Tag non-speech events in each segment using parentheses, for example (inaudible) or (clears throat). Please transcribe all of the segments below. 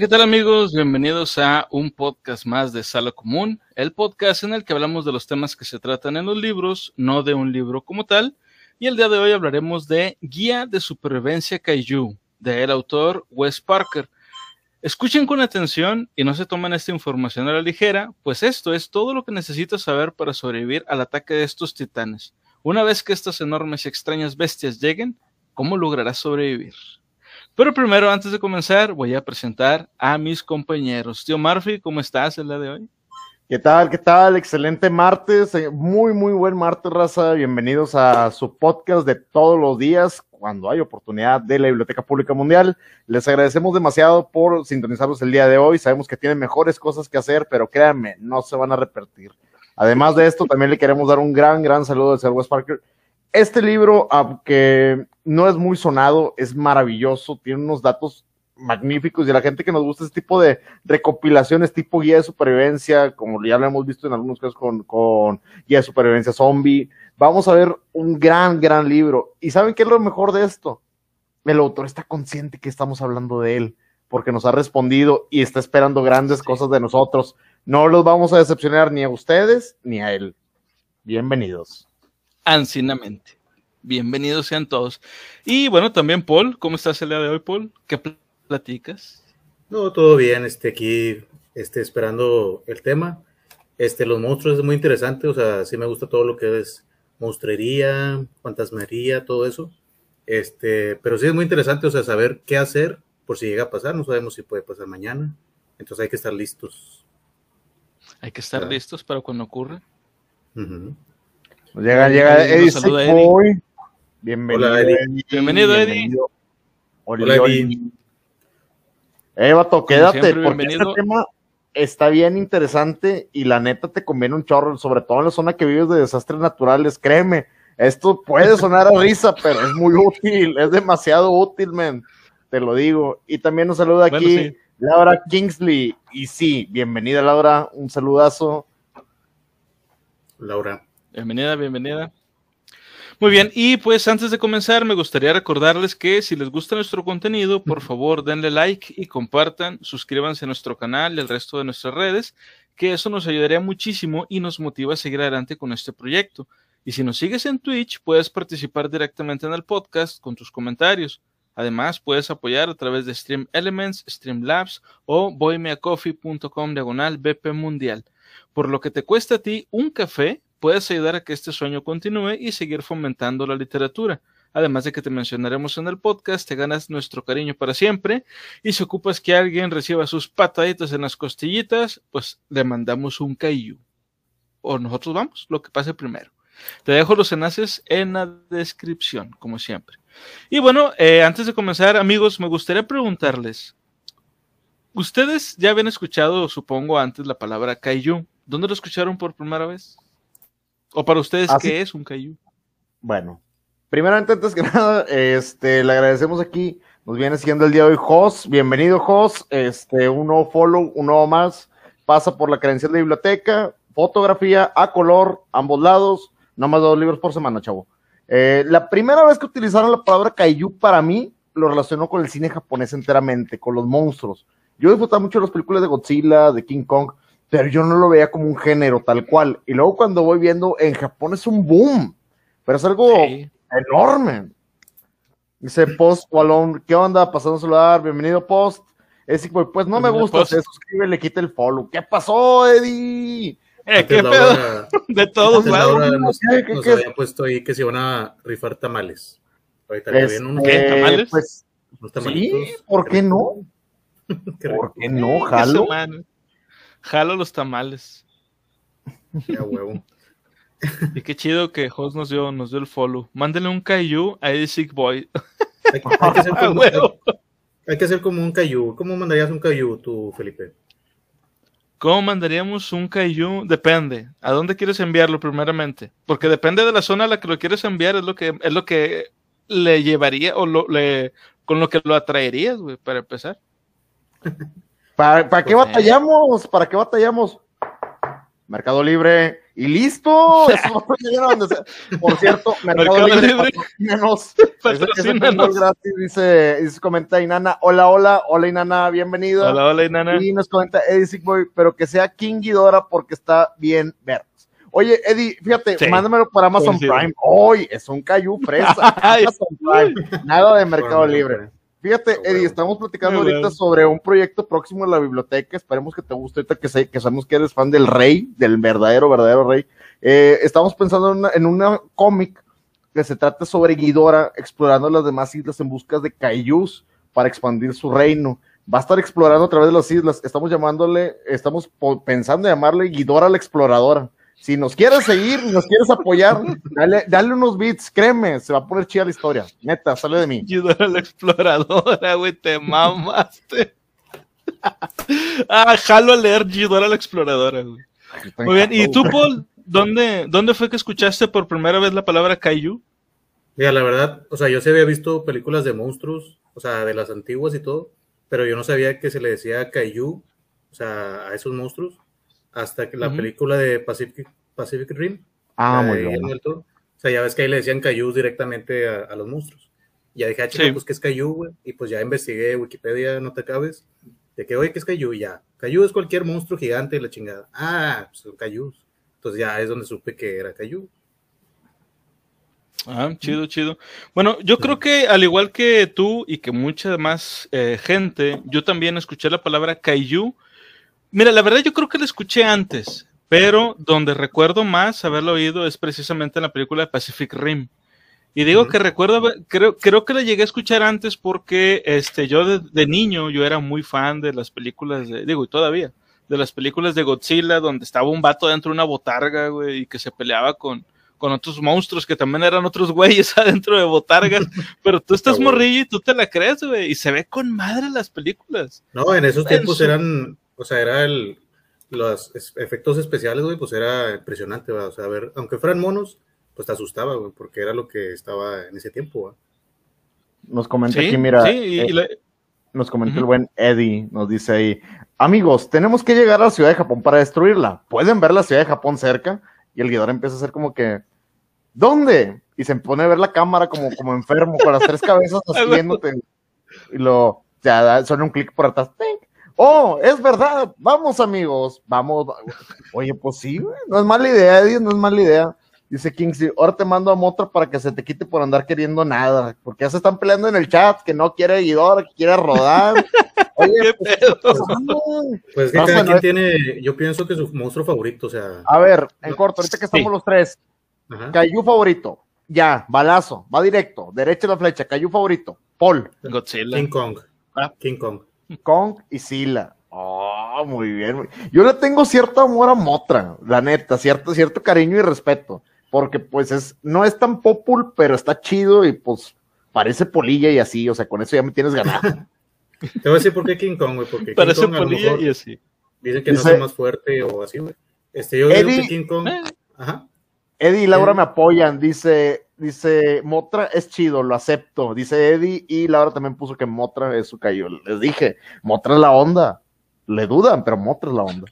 ¿qué tal amigos? Bienvenidos a un podcast más de Sala Común, el podcast en el que hablamos de los temas que se tratan en los libros, no de un libro como tal. Y el día de hoy hablaremos de Guía de Supervivencia Kaiju, de el autor Wes Parker. Escuchen con atención y no se tomen esta información a la ligera, pues esto es todo lo que necesitas saber para sobrevivir al ataque de estos titanes. Una vez que estas enormes y extrañas bestias lleguen, ¿cómo lograrás sobrevivir? Pero primero, antes de comenzar, voy a presentar a mis compañeros. Tío Murphy, ¿cómo estás el día de hoy? ¿Qué tal? ¿Qué tal? Excelente martes, eh, muy, muy buen martes, raza. Bienvenidos a su podcast de todos los días, cuando hay oportunidad de la Biblioteca Pública Mundial. Les agradecemos demasiado por sintonizarnos el día de hoy. Sabemos que tienen mejores cosas que hacer, pero créanme, no se van a repetir. Además de esto, también le queremos dar un gran, gran saludo al señor Wes Parker. Este libro, aunque no es muy sonado, es maravilloso, tiene unos datos magníficos y a la gente que nos gusta este tipo de recopilaciones tipo guía de supervivencia, como ya lo hemos visto en algunos casos con, con guía de supervivencia zombie, vamos a ver un gran, gran libro. ¿Y saben qué es lo mejor de esto? El autor está consciente que estamos hablando de él, porque nos ha respondido y está esperando grandes cosas de nosotros. No los vamos a decepcionar ni a ustedes ni a él. Bienvenidos. Ancinamente. Bienvenidos sean todos. Y bueno, también Paul, ¿cómo estás el día de hoy, Paul? ¿Qué platicas? No, todo bien, este, aquí, este, esperando el tema. Este, los monstruos es muy interesante, o sea, sí me gusta todo lo que es monstruería, fantasmería, todo eso. Este, pero sí es muy interesante, o sea, saber qué hacer por si llega a pasar, no sabemos si puede pasar mañana, entonces hay que estar listos. Hay que estar listos para cuando ocurra. Llega, llega Eddie, Eddie. Bienvenido, Hola, Eddie. Bienvenido, Eddie. Hola, Eddie. Eh, vato, quédate, porque este tema está bien interesante y la neta te conviene un chorro, sobre todo en la zona que vives de desastres naturales, créeme. Esto puede sonar a risa, (laughs) pero es muy útil, es demasiado útil, man. Te lo digo. Y también nos saluda aquí Laura Kingsley. Y sí, bienvenida, Laura. Un saludazo. Laura. Bienvenida, bienvenida. Muy bien, y pues antes de comenzar me gustaría recordarles que si les gusta nuestro contenido, por favor denle like y compartan, suscríbanse a nuestro canal y al resto de nuestras redes, que eso nos ayudaría muchísimo y nos motiva a seguir adelante con este proyecto. Y si nos sigues en Twitch, puedes participar directamente en el podcast con tus comentarios. Además, puedes apoyar a través de Stream Elements, Streamlabs o boymeacoffee.com diagonal BP Mundial. Por lo que te cuesta a ti un café, puedes ayudar a que este sueño continúe y seguir fomentando la literatura. Además de que te mencionaremos en el podcast, te ganas nuestro cariño para siempre. Y si ocupas que alguien reciba sus pataditas en las costillitas, pues le mandamos un caillou. O nosotros vamos, lo que pase primero. Te dejo los enlaces en la descripción, como siempre. Y bueno, eh, antes de comenzar, amigos, me gustaría preguntarles. Ustedes ya habían escuchado, supongo, antes la palabra kaiju. ¿Dónde lo escucharon por primera vez? ¿O para ustedes qué es un Kaiju? Bueno, primeramente, antes que (laughs) nada, este, le agradecemos aquí, nos viene siguiendo el día de hoy Jos, bienvenido Jos, este, un nuevo follow, un nuevo más, pasa por la credencial de biblioteca, fotografía a color, ambos lados, no más dos libros por semana, chavo. Eh, la primera vez que utilizaron la palabra Kaiju para mí, lo relacionó con el cine japonés enteramente, con los monstruos. Yo disfrutaba mucho de las películas de Godzilla, de King Kong, pero yo no lo veía como un género tal cual. Y luego cuando voy viendo, en Japón es un boom, pero es algo enorme. Dice (laughs) Post Wallon, ¿qué onda? Pasando a saludar, bienvenido Post. Es pues no me gusta, se suscribe, le quita el follow. ¿Qué pasó, Eddie? Eh, ¿Qué pedo? (laughs) de todos lados. Nos, había puesto ahí que se iban a rifar tamales. Ahorita es, viene uno. ¿Qué? ¿Tamales? Pues, sí, ¿por qué no? (laughs) ¿Por qué no, jalo? Jalo los tamales. Ya huevo. Y qué chido que Host nos dio, nos dio el follow. Mándenle un Caillou a Sick Boy. Hay, que hacer (laughs) como, hay, que hacer como un Caillou. ¿Cómo mandarías un Caillou tú, Felipe? ¿Cómo mandaríamos un Caillou? Depende. ¿A dónde quieres enviarlo primeramente? Porque depende de la zona a la que lo quieres enviar, es lo que, es lo que le llevaría o lo, le, con lo que lo atraerías, güey, para empezar. (laughs) ¿Para, qué pues, batallamos? ¿Para qué batallamos? Mercado Libre. y listo. (laughs) Por cierto, Mercado, Mercado Libre, Libre. patrocínanos. (laughs) Gratis, dice, dice, comenta Inana, hola, hola, hola Inana, bienvenida. Hola, hola, Inana. Y nos comenta Eddie Sigboy, pero que sea King Ghidorah porque está bien verdes. Oye, Eddie, fíjate, Sí. mándamelo por Amazon Coincido. Prime. Hoy es un Cayu fresa. (laughs) Amazon Prime. Nada de Mercado Libre. Fíjate, Ah, Eddie, estamos platicando Muy ahorita bueno. sobre un proyecto próximo de la biblioteca. Esperemos que te guste ahorita que, sé, que sabemos que eres fan del rey, del verdadero, verdadero rey. Eh, estamos pensando en una, en una cómic que se trata sobre Ghidorah explorando las demás islas en busca de Kaijus para expandir su reino. Va a estar explorando a través de las islas. Estamos llamándole, estamos pensando en llamarle Ghidorah la exploradora. Si nos quieres seguir, nos quieres apoyar, dale, dale unos beats, créeme, se va a poner chida la historia. Neta, sale de mí. Ghidorah la exploradora, güey, te mamaste. ah, jalo a leer Ghidorah la exploradora, güey. Muy bien, ¿y tú, Paul? ¿Dónde, ¿Dónde fue que escuchaste por primera vez la palabra Kaiju? Mira, la verdad, o sea, yo sí había visto películas de monstruos, o sea, de las antiguas y todo, pero yo no sabía que se le decía Kaiju, o sea, a esos monstruos, hasta que la película de Pacific, Pacific Rim, Ah, muy bien. O sea, ya ves que ahí le decían Kaiju directamente a, a los monstruos. Y ya dije, ah, chica, Sí. pues, ¿qué es Kaiju, güey? Y pues ya investigué Wikipedia, no te acabes, de que, oye, ¿qué es? Y Ya, Kaiju es cualquier monstruo gigante y la chingada. Ah, pues son Kaijus. Entonces ya es donde supe que era Kaiju. Ah, chido, chido. Bueno, yo creo que al igual que tú y que mucha más eh, gente, yo también escuché la palabra Kaiju. Mira, la verdad yo creo que la escuché antes, pero donde recuerdo más haberlo oído es precisamente en la película de Pacific Rim. Y digo que recuerdo, creo, creo que la llegué a escuchar antes porque este, yo de, de niño yo era muy fan de las películas de, digo, y todavía, de las películas de Godzilla, donde estaba un vato dentro de una botarga, güey, y que se peleaba con, con otros monstruos que también eran otros (laughs) güeyes adentro de botargas, pero tú estás morrillo y tú te la crees, güey, y se ve con madre las películas. No, en esos tiempos eran, o sea, era el, los efectos especiales, güey, pues era impresionante, ¿verdad? O sea, a ver, aunque fueran monos, pues te asustaba, güey, porque era lo que estaba en ese tiempo, ¿verdad? Nos comenta Sí, aquí, mira, sí, y- eh, y la- nos comenta el buen Eddie, nos dice ahí, amigos, tenemos que llegar a la ciudad de Japón para destruirla. ¿Pueden ver la ciudad de Japón cerca? Y el guiador empieza a hacer como que, ¿dónde? Y se pone a ver la cámara como, como enfermo, con las tres cabezas (laughs) así viéndote. Y lo, ya suena un clic por atrás. ¡ting! Oh, es verdad, vamos amigos, vamos. Oye, pues sí, güey, no es mala idea, Eddie, no es mala idea. Dice Kingsley, ahora te mando a Motra para que se te quite por andar queriendo nada, porque ya se están peleando en el chat, que no quiere Guidor, que quiere rodar. (laughs) Oye, ¿Qué pues, pedo? Pues es que cada no quien es- tiene, yo pienso que su monstruo favorito, o sea, a ver, en corto, ahorita que estamos Sí. los tres, ajá, Cayu favorito, ya, balazo, va directo, derecha la flecha, Cayu favorito, Paul, Godzilla. King Kong, Ah. King Kong. Kong y Sila. Oh, muy bien. muy- Yo le tengo cierto amor a Motra, la neta, cierto, cierto cariño y respeto, porque pues es, no es tan popul, pero está chido y pues parece polilla y así, o sea, con eso ya me tienes ganado. (laughs) Te voy a decir por qué King Kong, güey, porque Parece King Kong a lo polilla mejor y así. dicen que no es más fuerte o así, güey. Este, yo digo Eddie- que King Kong, Eh. ajá, Eddie y Laura Eh. me apoyan, dice, dice, Motra es chido, lo acepto, dice Eddie, y Laura también puso que Motra es su cayó. Les dije, Motra es la onda. Le dudan, pero Motra es la onda.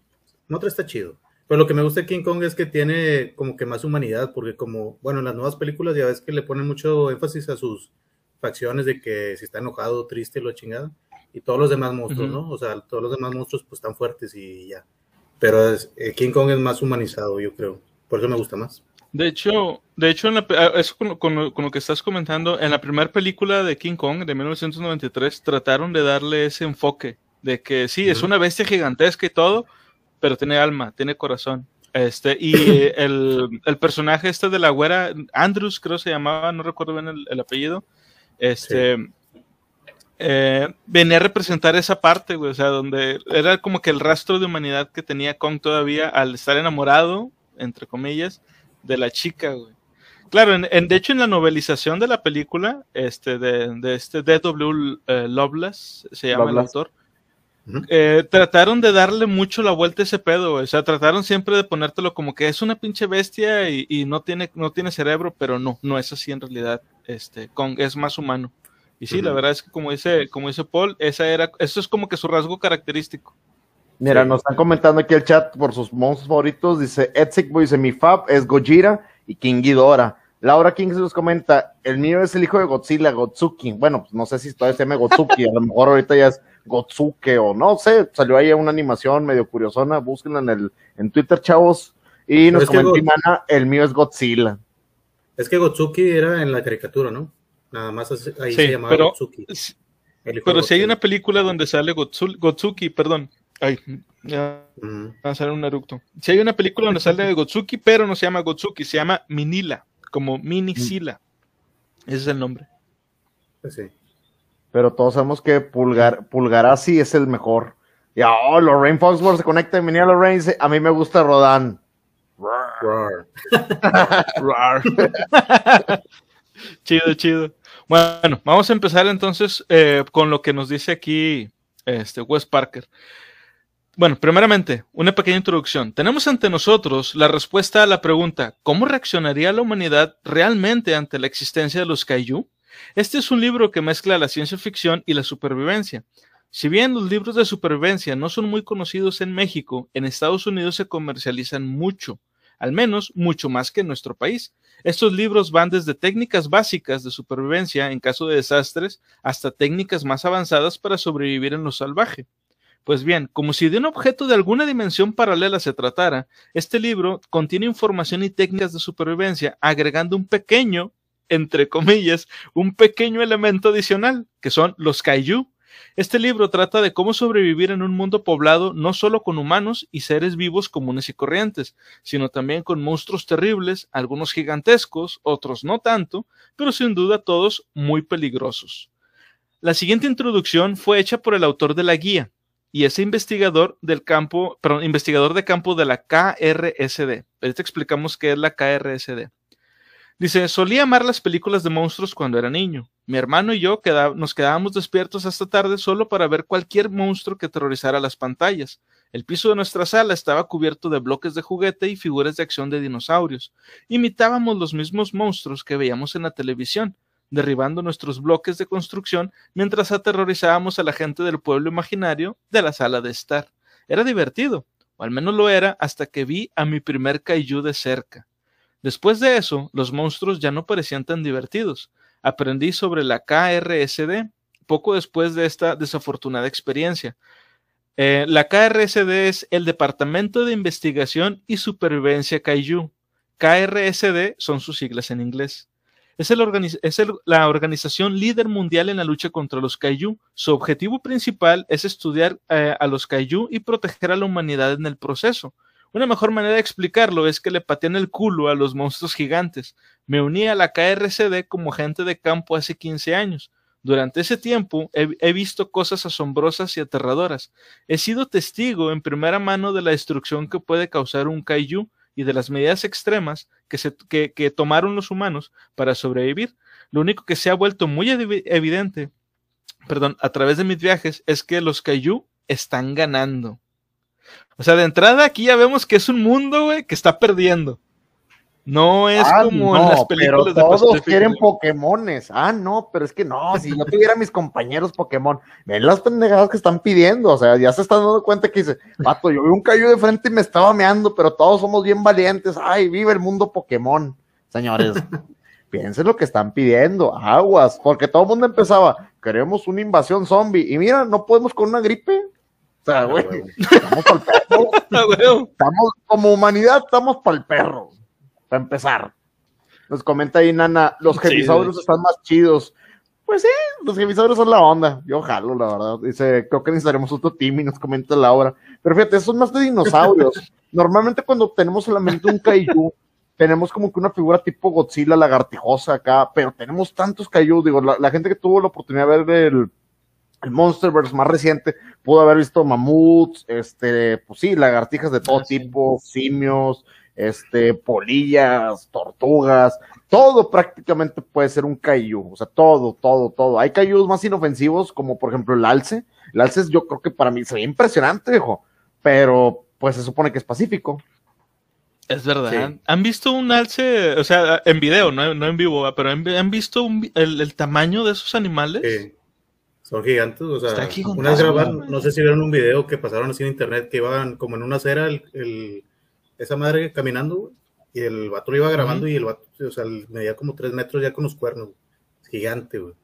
Motra está chido. Pero lo que me gusta de King Kong es que tiene como que más humanidad, porque como, bueno, en las nuevas películas ya ves que le ponen mucho énfasis a sus facciones de que si está enojado, triste, lo chingada, y todos los demás monstruos. ¿no? O sea, todos los demás monstruos pues están fuertes y ya. Pero es- eh, King Kong es más humanizado, yo creo. Por eso me gusta más. De hecho, de hecho en la ah, eso con, lo- con con lo que estás comentando, en la primera película de King Kong de 1993 trataron de darle ese enfoque de que sí, es una bestia gigantesca y todo, pero tiene alma, tiene corazón. Este, y (laughs) eh, el, el personaje este de la güera, Andrews creo se llamaba, no recuerdo bien el, el apellido, este, eh, venía a representar esa parte, güey, o sea, donde era como que el rastro de humanidad que tenía Kong todavía al estar enamorado, entre comillas, de la chica, güey. Claro, en, en- de hecho en la novelización de la película, este, de, de este D.W. eh, Loveless, se llama el autor, eh, trataron de darle mucho la vuelta a ese pedo, güey. o sea, trataron siempre de ponértelo como que es una pinche bestia y, y no tiene, no tiene cerebro, pero no, no es así en realidad, este, Kong es más humano. Y sí, la verdad es que como dice, como dice Paul, esa era, eso es como que su rasgo característico. Mira, Sí. nos están comentando aquí el chat por sus monstruos favoritos. Dice Boy, dice mi fab es Gojira y King Ghidorah. Laura King se nos comenta, el mío es el hijo de Godzilla, Gotsuki. Bueno, pues no sé si todavía se llama Gotsuki, a lo mejor ahorita ya es Gotsuke o no sé, salió ahí una animación medio curiosona, búsquenla en el en Twitter, chavos. Y nos comenta Imana, el mío es Godzilla. Es que Gotsuki era en la caricatura, ¿no? Nada más ahí Sí, se llamaba pero- Gotsuki. Pero si hay una película donde sale Gotsu- Gotsuki, perdón. Ay, ya va a salir un eructo. Si hay una película donde sale Gotsuki, pero no se llama Gotsuki, se llama Minila, como Minisila. Ese es el nombre. Pues sí. Pero todos sabemos que Pulgar, Pulgarazzi es el mejor. Y oh, Lorraine Foxworth se conecta, venía Lorraine y dice, a mí me gusta. Roar. Rar. chido, chido. Bueno, vamos a empezar entonces eh, con lo que nos dice aquí este Wes Parker. Bueno, primeramente, una pequeña introducción. Tenemos ante nosotros la respuesta a la pregunta, ¿cómo reaccionaría la humanidad realmente ante la existencia de los kaiju? Este es un libro que mezcla la ciencia ficción y la supervivencia. Si bien los libros de supervivencia no son muy conocidos en México, en Estados Unidos se comercializan mucho, al menos mucho más que en nuestro país. Estos libros van desde técnicas básicas de supervivencia en caso de desastres hasta técnicas más avanzadas para sobrevivir en lo salvaje. Pues bien, como si de un objeto de alguna dimensión paralela se tratara, este libro contiene información y técnicas de supervivencia agregando un pequeño, entre comillas, un pequeño elemento adicional, que son los kaiju. Este libro trata de cómo sobrevivir en un mundo poblado no solo con humanos y seres vivos comunes y corrientes, sino también con monstruos terribles, algunos gigantescos, otros no tanto, pero sin duda todos muy peligrosos. La siguiente introducción fue hecha por el autor de la guía y ese investigador del campo, perdón, investigador de campo de la KRSD. Ahorita explicamos qué es la KRSD. Dice, solía amar las películas de monstruos cuando era niño. Mi hermano y yo nos quedábamos despiertos hasta tarde solo para ver cualquier monstruo que aterrorizara las pantallas. El piso de nuestra sala estaba cubierto de bloques de juguete y figuras de acción de dinosaurios. Imitábamos los mismos monstruos que veíamos en la televisión, derribando nuestros bloques de construcción mientras aterrorizábamos a la gente del pueblo imaginario de la sala de estar. Era divertido, o al menos lo era hasta que vi a mi primer kaiju de cerca. Después de eso, los monstruos ya no parecían tan divertidos. Aprendí sobre la KRSD poco después de esta desafortunada experiencia. Eh, la KRSD es el Departamento de Investigación y Supervivencia Kaiju. KRSD son sus siglas en inglés. Es, el la organización líder mundial en la lucha contra los kaiju. Su objetivo principal es estudiar eh, a los kaiju y proteger a la humanidad en el proceso. Una mejor manera de explicarlo es que le patean el culo a los monstruos gigantes. Me uní a la KRCD como agente de campo hace 15 años. Durante ese tiempo he, he visto cosas asombrosas y aterradoras. He sido testigo en primera mano de la destrucción que puede causar un kaiju y de las medidas extremas que, se, que, tomaron los humanos para sobrevivir. Lo único que se ha vuelto muy evi- evidente, perdón, a través de mis viajes es que los kaiju están ganando. O sea, de entrada aquí ya vemos que es un mundo, güey, que está perdiendo. No es Ah, como no, en las películas pero de todos quieren. Pokémones. Ah, no, pero es que no, si yo tuviera mis compañeros Pokémon, ven las pendejadas que están pidiendo, o sea, ya se están dando cuenta que dice, vato, yo vi un cayó de frente y me estaba meando, pero todos somos bien valientes, ay, vive el mundo Pokémon, señores. (laughs) Piensen lo que están pidiendo, aguas, porque todo el mundo empezaba, queremos una invasión zombie, y mira, no podemos con una gripe. O sea, güey, estamos pa'l perro. (laughs) Ah, güey. Estamos, como humanidad, estamos para el perro. Para empezar. Nos comenta ahí Nana, los Sí, de están más chidos. Pues sí, los Jevisaurios son la onda. Yo jalo, la verdad. Dice, creo que necesitaremos otro team y nos comenta Laura. Pero fíjate, son más de dinosaurios. (laughs) Normalmente cuando tenemos solamente un kaiju, tenemos como que una figura tipo Godzilla lagartijosa acá, pero tenemos tantos kaiju. Digo, la, la gente que tuvo la oportunidad de ver el, el Monsterverse más reciente pudo haber visto mamuts, este, pues sí, lagartijas de todo Ah, sí. tipo, simios, este, polillas, tortugas, todo prácticamente puede ser un kaiju, o sea, todo, todo, todo. Hay kaijus más inofensivos, como por ejemplo el alce. El alce yo creo que para mí se ve impresionante, viejo, pero pues se supone que es pacífico. Es verdad. Sí. ¿Han visto un alce, o sea, en video, no, no en vivo, ¿va? pero han, han visto un el, el tamaño de esos animales? Sí. Son gigantes, o sea, una vez grabaron, no sé si vieron un video que pasaron así en internet que iban como en una acera el, el- esa madre caminando, güey, y el vato lo iba grabando y el vato, o sea, medía como tres metros ya con los cuernos, güey. Gigante, güey.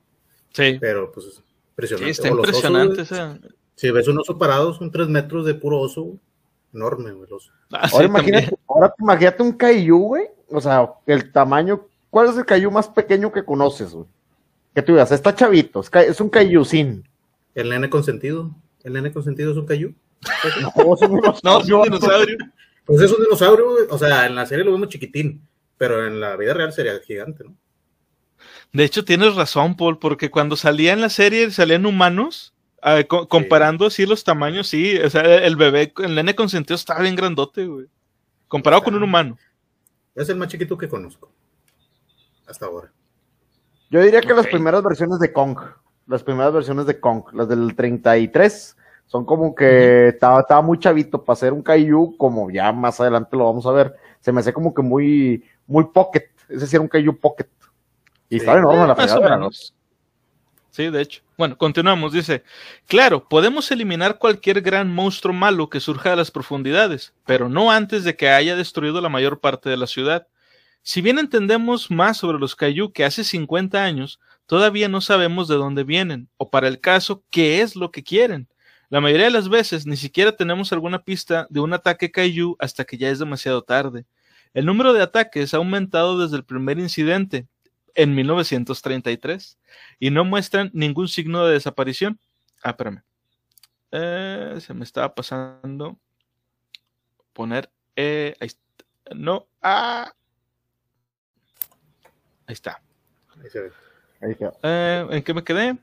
Sí. Pero pues es Sí, impresionante. está O los osos, impresionante. güey. esa- Si ves un oso parado, son tres metros de puro oso, güey. Enorme, güey, el oso. Ah, sí, Ahora imagínate, ahora imagínate un Kaiju, güey. O sea, el tamaño. ¿Cuál es el Kaiju más pequeño que conoces, güey? Que tú digas, está chavito, es, un sin. El nene consentido. El nene consentido es un cayú. (laughs) No, es un No, es un dinosaurio. dinosaurio. Pues es un dinosaurio. O sea, en la serie lo vemos chiquitín, pero en la vida real sería gigante, ¿no? De hecho, tienes razón, Paul, porque cuando salía en la serie salían humanos, eh, co- comparando así los tamaños, sí, o sea, el bebé, el nene consentido estaba bien grandote, güey. Comparado con un humano. Es el más chiquito que conozco. Hasta ahora. Yo diría que las primeras versiones de Kong, las primeras versiones de Kong, las del 33, son como que estaba, estaba muy chavito para ser un Kaiju, como ya más adelante lo vamos a ver. Se me hace como que muy, muy pocket. Ese sí era un Kaiju pocket. Y estaba enorme la Eh, ¿no? menos. Sí, de hecho. Bueno, continuamos. Dice, claro, podemos eliminar cualquier gran monstruo malo que surja de las profundidades, pero no antes de que haya destruido la mayor parte de la ciudad. Si bien entendemos más sobre los Kaiju que hace 50 años, todavía no sabemos de dónde vienen, o para el caso, qué es lo que quieren. La mayoría de las veces ni siquiera tenemos alguna pista de un ataque Kaiju hasta que ya es demasiado tarde. El número de ataques ha aumentado desde el primer incidente, en 1933 y no muestran ningún signo de desaparición. Ah, espérame. Eh, se me estaba pasando poner. eh, ahí está. No. Ah. Ahí está. Ahí se ve. Ahí quedó. Eh, ¿En qué me quedé?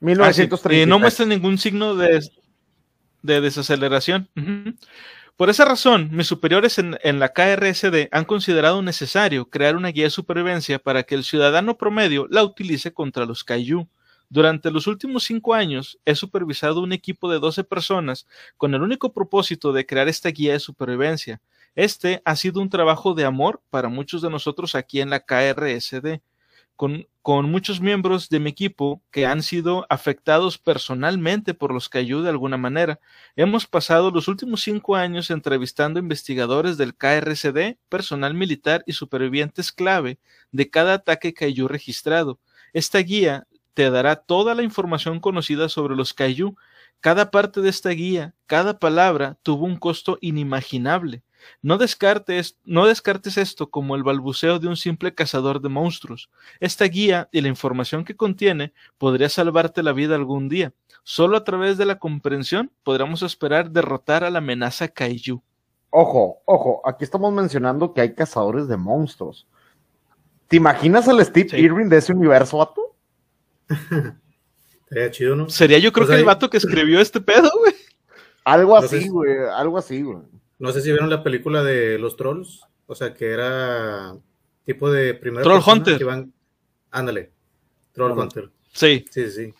Ah, sí. 1933. Y no muestra ningún signo de, de desaceleración. Por esa razón, mis superiores en, en la KRSD han considerado necesario crear una guía de supervivencia para que el ciudadano promedio la utilice contra los Kaiju. Durante los últimos cinco años he supervisado un equipo de 12 personas con el único propósito de crear esta guía de supervivencia. Este ha sido un trabajo de amor para muchos de nosotros aquí en la KRSD con, con muchos miembros de mi equipo que han sido afectados personalmente por los Kaiju de alguna manera. Hemos pasado los últimos cinco años entrevistando investigadores del KRCD, personal militar y supervivientes clave de cada ataque Kaiju registrado. Esta guía te dará toda la información conocida sobre los Kaiju. Cada parte de esta guía, cada palabra tuvo un costo inimaginable. No descartes, no descartes esto como el balbuceo de un simple cazador de monstruos. Esta guía y la información que contiene podría salvarte la vida algún día. Solo a través de la comprensión podremos esperar derrotar a la amenaza Kaiju. Ojo, ojo, aquí estamos mencionando que hay cazadores de monstruos. ¿Te imaginas al Steve Sí. Irwin de ese universo, vato? (laughs) Sería chido, ¿no? Sería yo creo que el vato que escribió este pedo, güey. Algo así, güey, algo así, güey. No sé si vieron la película de los trolls. O sea, que era tipo de primera Troll persona Hunter. que van- Ándale. Troll. Hunter. Sí, Sí, sí.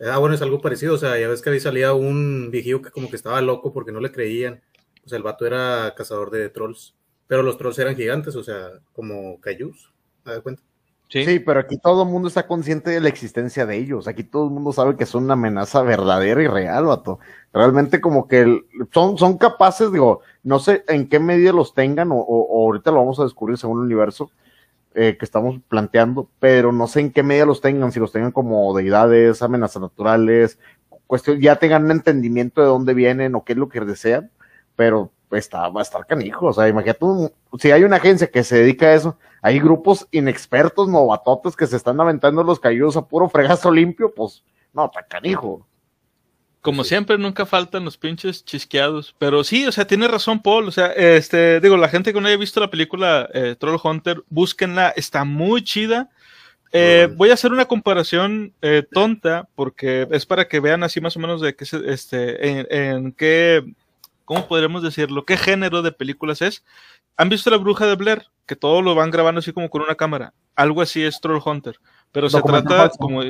Ah, bueno, es algo parecido. O sea, ya ves que ahí salía un viejillo que como que estaba loco porque no le creían. O sea, el vato era cazador de trolls. Pero los trolls eran gigantes, o sea, como cayús. ¿Te das cuenta? sí. Sí, pero aquí todo el mundo está consciente de la existencia de ellos. Aquí todo el mundo sabe que son una amenaza verdadera y real, vato. Realmente como que el- son, son capaces, digo, no sé en qué medida los tengan o, o- ahorita lo vamos a descubrir según el universo eh, que estamos planteando, pero no sé en qué medida los tengan, si los tengan como deidades, amenazas naturales, cuestión, ya tengan un entendimiento de dónde vienen o qué es lo que desean, pero está, va a estar canijo. O sea, imagínate, un- si hay una agencia que se dedica a eso, hay grupos inexpertos, novatotes que se están aventando los cayos a puro fregazo limpio, pues no, está canijo. Como siempre, nunca faltan los pinches chisqueados. Pero sí, o sea, tiene razón Paul. O sea, este, digo, la gente que no haya visto la película eh, Troll Hunter, búsquenla, está muy chida. Eh, voy a hacer una comparación eh, tonta, porque es para que vean así más o menos de qué se, este, en, en qué, ¿cómo podríamos decirlo? ¿Qué género de películas es? ¿Han visto La Bruja de Blair? Que todo lo van grabando así como con una cámara. Algo así es Troll Hunter. Pero se trata falso. como...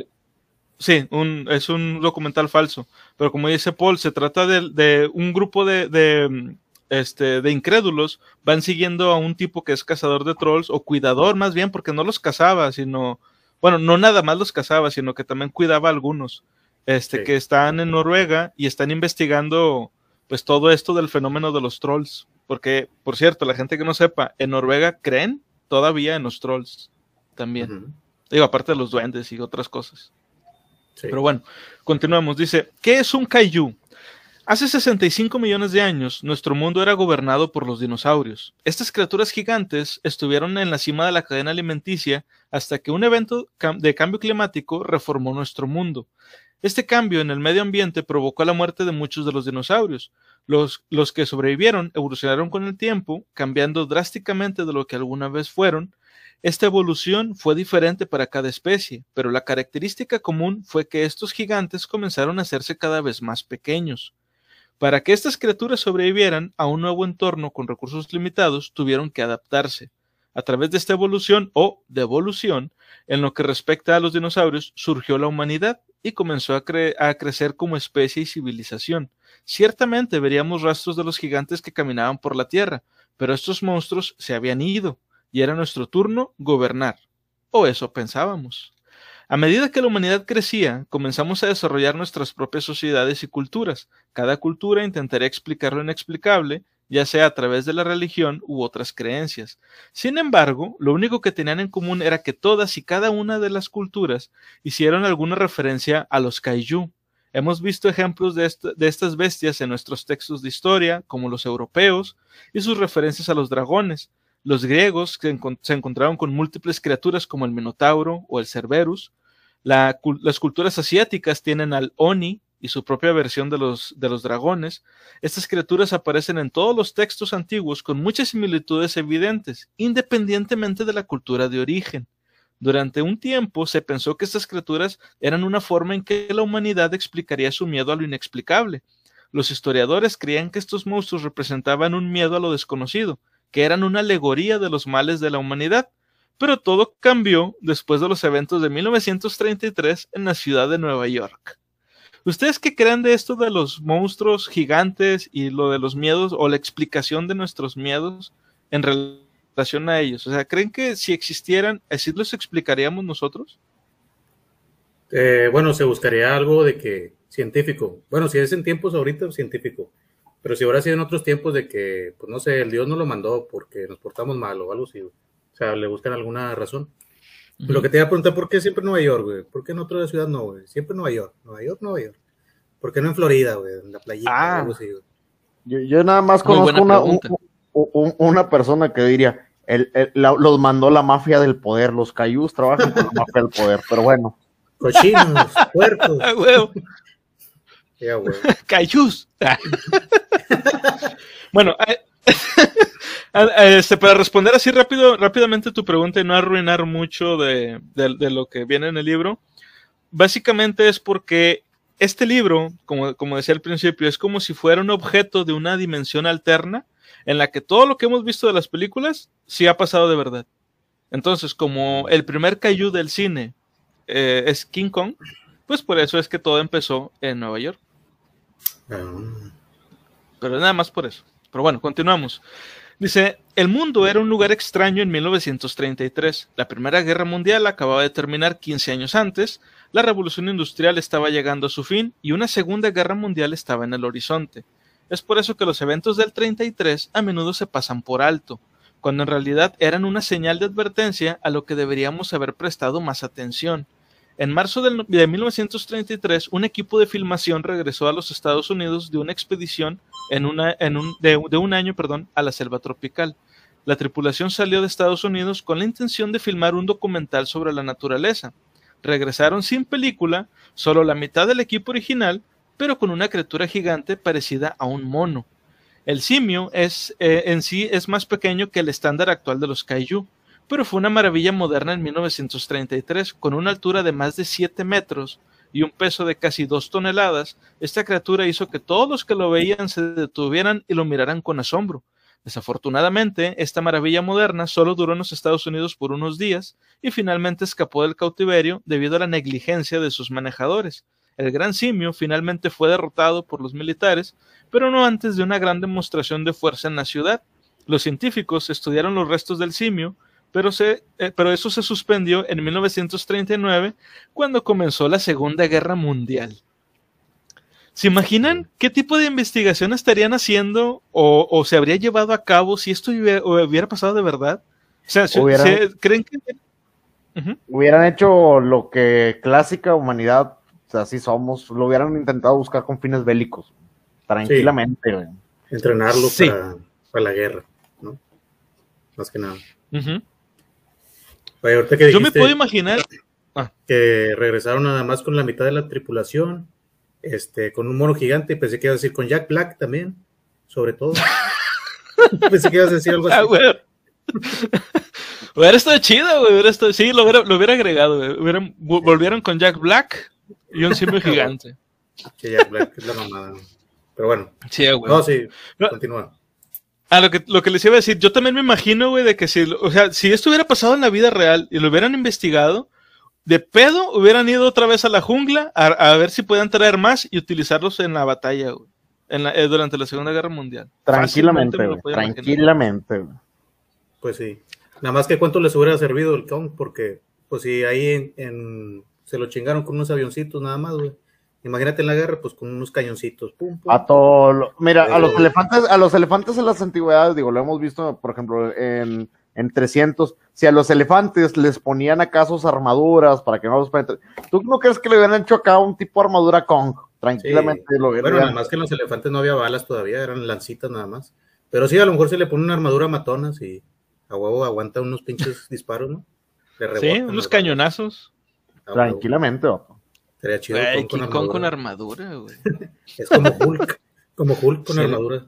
Sí, un, es un documental falso. Pero como dice Paul, se trata de, de un grupo de, de, este, de incrédulos, van siguiendo a un tipo que es cazador de trolls, o cuidador más bien, porque no los cazaba, sino, bueno, no nada más los cazaba, sino que también cuidaba a algunos. este, Sí. que están en Noruega y están investigando pues todo esto del fenómeno de los trolls. Porque, por cierto, la gente que no sepa, en Noruega creen todavía en los trolls también. Digo, aparte de los duendes y otras cosas. Pero bueno, continuamos. Dice, ¿qué es un kaiju? Hace 65 millones de años, nuestro mundo era gobernado por los dinosaurios. Estas criaturas gigantes estuvieron en la cima de la cadena alimenticia hasta que un evento de cambio climático reformó nuestro mundo. Este cambio en el medio ambiente provocó la muerte de muchos de los dinosaurios. Los, los que sobrevivieron evolucionaron con el tiempo, cambiando drásticamente de lo que alguna vez fueron, esta evolución fue diferente para cada especie, pero la característica común fue que estos gigantes comenzaron a hacerse cada vez más pequeños. Para que estas criaturas sobrevivieran a un nuevo entorno con recursos limitados, tuvieron que adaptarse. A través de esta evolución o devolución, en lo que respecta a los dinosaurios, surgió la humanidad y comenzó a, a crecer como especie y civilización. Ciertamente veríamos rastros de los gigantes que caminaban por la Tierra, pero estos monstruos se habían ido y era nuestro turno gobernar. O eso pensábamos. A medida que la humanidad crecía, comenzamos a desarrollar nuestras propias sociedades y culturas. Cada cultura intentaría explicar lo inexplicable, ya sea a través de la religión u otras creencias. Sin embargo, lo único que tenían en común era que todas y cada una de las culturas hicieron alguna referencia a los kaiju. Hemos visto ejemplos de, de estas bestias en nuestros textos de historia, como los europeos, y sus referencias a los dragones. Los griegos se encontraron con múltiples criaturas como el Minotauro o el Cerberus. Las culturas asiáticas tienen al Oni y su propia versión de los dragones. Estas criaturas aparecen en todos los textos antiguos con muchas similitudes evidentes, independientemente de la cultura de origen. Durante un tiempo se pensó que estas criaturas eran una forma en que la humanidad explicaría su miedo a lo inexplicable. Los historiadores creían que estos monstruos representaban un miedo a lo desconocido, que eran una alegoría de los males de la humanidad. Pero todo cambió después de los eventos de 1933 en la ciudad de Nueva York. ¿Ustedes qué creen de esto de los monstruos gigantes y lo de los miedos o la explicación de nuestros miedos en relación a ellos? O sea, ¿creen que si existieran, así los explicaríamos nosotros? Eh, bueno, se buscaría algo de que científico. Bueno, si es en tiempos ahorita, científico. Pero si hubiera sido en otros tiempos de que, pues no sé, el Dios no lo mandó porque nos portamos mal o algo así. güey. O sea, le buscan alguna razón. Lo que te iba a preguntar, ¿por qué siempre Nueva York, güey? ¿Por qué en otra ciudad no, güey? Siempre Nueva York. Nueva York, Nueva York. ¿Por qué no en Florida, güey? En la playita Ah. o algo así, güey. Yo, yo nada más Muy conozco una, un- un- una persona que diría, el- el- la- los mandó la mafia del poder, los cayús trabajan con la mafia del poder, pero bueno. Cochinos, puercos. (laughs) ¡Ah, güey. (laughs) ¡Cayús! (laughs) bueno, eh, (laughs) este, para responder así rápido, rápidamente tu pregunta y no arruinar mucho de, de- lo que viene en el libro, básicamente es porque este libro, como, como decía al principio, es como si fuera un objeto de una dimensión alterna en la que todo lo que hemos visto de las películas sí ha pasado de verdad. Entonces, como el primer kaiju del cine eh, es King Kong, pues por eso es que todo empezó en Nueva York. Ah, Pero nada más por eso. Pero bueno, continuamos. Dice, el mundo era un lugar extraño en 1933. La Primera Guerra Mundial acababa de terminar 15 años antes, la Revolución Industrial estaba llegando a su fin y una Segunda Guerra Mundial estaba en el horizonte. Es por eso que los eventos del 33 a menudo se pasan por alto, cuando en realidad eran una señal de advertencia a lo que deberíamos haber prestado más atención. En marzo de 1933, un equipo de filmación regresó a los Estados Unidos de una expedición de, un año a la selva tropical. La tripulación salió de Estados Unidos con la intención de filmar un documental sobre la naturaleza. Regresaron sin película, solo la mitad del equipo original, pero con una criatura gigante parecida a un mono. El simio es, eh, en sí es más pequeño que el estándar actual de los kaiju, pero fue una maravilla moderna en 1933, con una altura de más de 7 metros y un peso de casi 2 toneladas. Esta criatura hizo que todos los que lo veían se detuvieran y lo miraran con asombro. Desafortunadamente, esta maravilla moderna solo duró en los Estados Unidos por unos días y finalmente escapó del cautiverio debido a la negligencia de sus manejadores. El gran simio finalmente fue derrotado por los militares, pero no antes de una gran demostración de fuerza en la ciudad. Los científicos estudiaron los restos del simio, pero, se, eh, pero eso se suspendió en 1939 cuando comenzó la Segunda Guerra Mundial. ¿Se imaginan qué tipo de investigación estarían haciendo o, se habría llevado a cabo si esto hubiera, pasado de verdad? O sea, ¿creen que hubieran hecho lo que clásica humanidad, o sea, así somos, lo hubieran intentado buscar con fines bélicos, tranquilamente. Entrenarlo para, la guerra, ¿no? Más que nada. Yo me puedo imaginar ah. que regresaron nada más con la mitad de la tripulación este, con un mono gigante, pensé que ibas a decir con Jack Black también, sobre todo. (laughs) pensé que ibas a decir algo así. Ah, (laughs) hubiera estado chido, güey. Hubiera estado, sí, lo hubiera, lo hubiera agregado, güey. volvieron con Jack Black y un simio gigante. Sí, Jack Black es la mamada. Pero bueno. Sí, güey. No, sí, continúa. Ah, lo que, lo que les iba a decir, yo también me imagino, güey, de que si, o sea, si esto hubiera pasado en la vida real y lo hubieran investigado, de pedo hubieran ido otra vez a la jungla a, ver si podían traer más y utilizarlos en la batalla, güey, en la, eh, durante la Segunda Guerra Mundial. Tranquilamente, tranquilamente. Pues sí. Nada más que cuánto les hubiera servido el Kong, porque pues si ahí en, se lo chingaron con unos avioncitos nada más, güey. Imagínate en la guerra, pues con unos cañoncitos. Pum, A todo. Mira, a los eh, elefantes, a los elefantes en las antigüedades, digo, lo hemos visto, por ejemplo, en en 300. Si a los elefantes les ponían acaso armaduras para que no los ¿tú no crees que le hubieran hecho acá un tipo de armadura Kong? Tranquilamente lo hubieran. Bueno, nada más que en los elefantes no había balas todavía, eran lancitas nada más. Pero sí, a lo mejor se le pone una armadura matona y a huevo aguanta unos pinches disparos, ¿no? sí, unos cañonazos. Tranquilamente, Sería chido. King Kong con armadura, güey. (laughs) es como Hulk, como Hulk con armadura.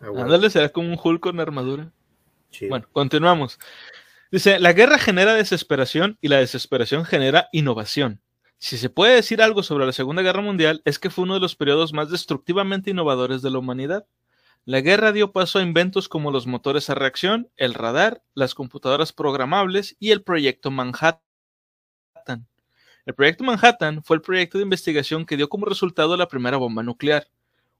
Ándale, será como un Hulk con armadura. Bueno, continuamos. Dice, la guerra genera desesperación y la desesperación genera innovación. Si se puede decir algo sobre la Segunda Guerra Mundial es que fue uno de los periodos más destructivamente innovadores de la humanidad. La guerra dio paso a inventos como los motores a reacción, el radar, las computadoras programables y el proyecto Manhattan. El proyecto Manhattan fue el proyecto de investigación que dio como resultado la primera bomba nuclear.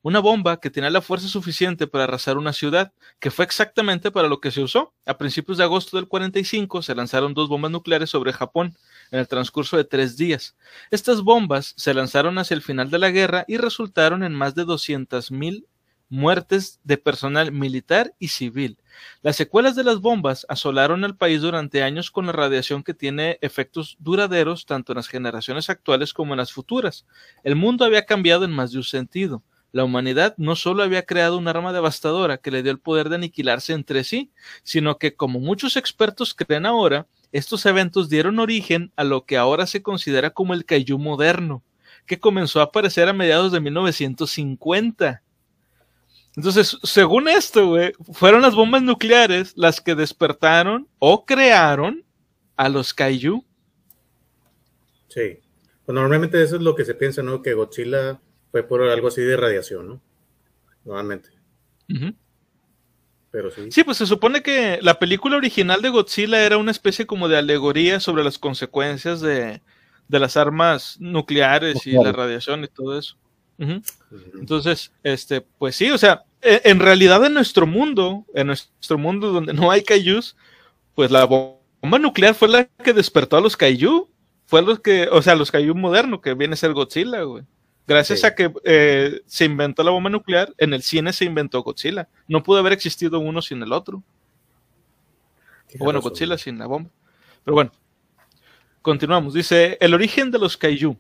Una bomba que tenía la fuerza suficiente para arrasar una ciudad, que fue exactamente para lo que se usó. A principios de agosto del 45 se lanzaron dos bombas nucleares sobre Japón en el transcurso de tres días. Estas bombas se lanzaron hacia el final de la guerra y resultaron en más de 200.000 muertes de personal militar y civil. Las secuelas de las bombas asolaron al país durante años con la radiación que tiene efectos duraderos tanto en las generaciones actuales como en las futuras. El mundo había cambiado en más de un sentido. La humanidad no solo había creado un arma devastadora que le dio el poder de aniquilarse entre sí, sino que, como muchos expertos creen ahora, estos eventos dieron origen a lo que ahora se considera como el Kaiju moderno, que comenzó a aparecer a mediados de 1950. Entonces, según esto, fueron las bombas nucleares las que despertaron o crearon a los Kaiju. Sí. Pues normalmente eso es lo que se piensa, ¿no? Que Godzilla fue por algo así de radiación, ¿no? Nuevamente. Pero sí. Sí, pues se supone que la película original de Godzilla era una especie como de alegoría sobre las consecuencias de, las armas nucleares y la radiación y todo eso. Entonces, este, pues sí, o sea, en realidad en nuestro mundo, en nuestro mundo donde no hay kaijus, pues la bomba nuclear fue la que despertó a los kaiju. Fue los que, o sea, los kaiju modernos, que viene a ser Godzilla, güey. Gracias a que eh, se inventó la bomba nuclear, en el cine se inventó Godzilla. No pudo haber existido uno sin el otro. bueno, Godzilla sin la bomba. Pero bueno, continuamos. Dice, el origen de los kaiju.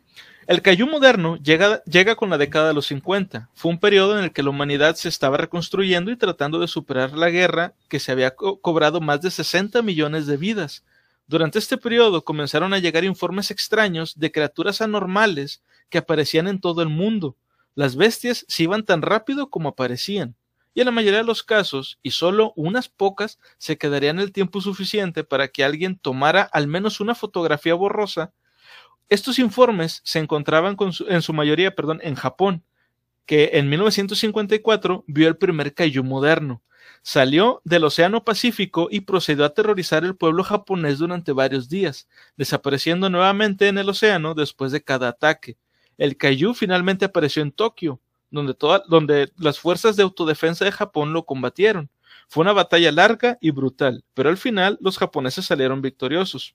El kaiju moderno llega, llega con la década de los 50. Fue un periodo en el que la humanidad se estaba reconstruyendo y tratando de superar la guerra que se había cobrado más de 60 millones de vidas. Durante este periodo comenzaron a llegar informes extraños de criaturas anormales que aparecían en todo el mundo. Las bestias se iban tan rápido como aparecían, y en la mayoría de los casos, y solo unas pocas, se quedarían el tiempo suficiente para que alguien tomara al menos una fotografía borrosa. Estos informes se encontraban en su mayoría perdón, en Japón, que en 1954 vio el primer kaiju moderno. Salió del Océano Pacífico y procedió a aterrorizar el pueblo japonés durante varios días, desapareciendo nuevamente en el océano después de cada ataque. El Kaiju finalmente apareció en Tokio, donde, donde las fuerzas de autodefensa de Japón lo combatieron. Fue una batalla larga y brutal, pero al final los japoneses salieron victoriosos.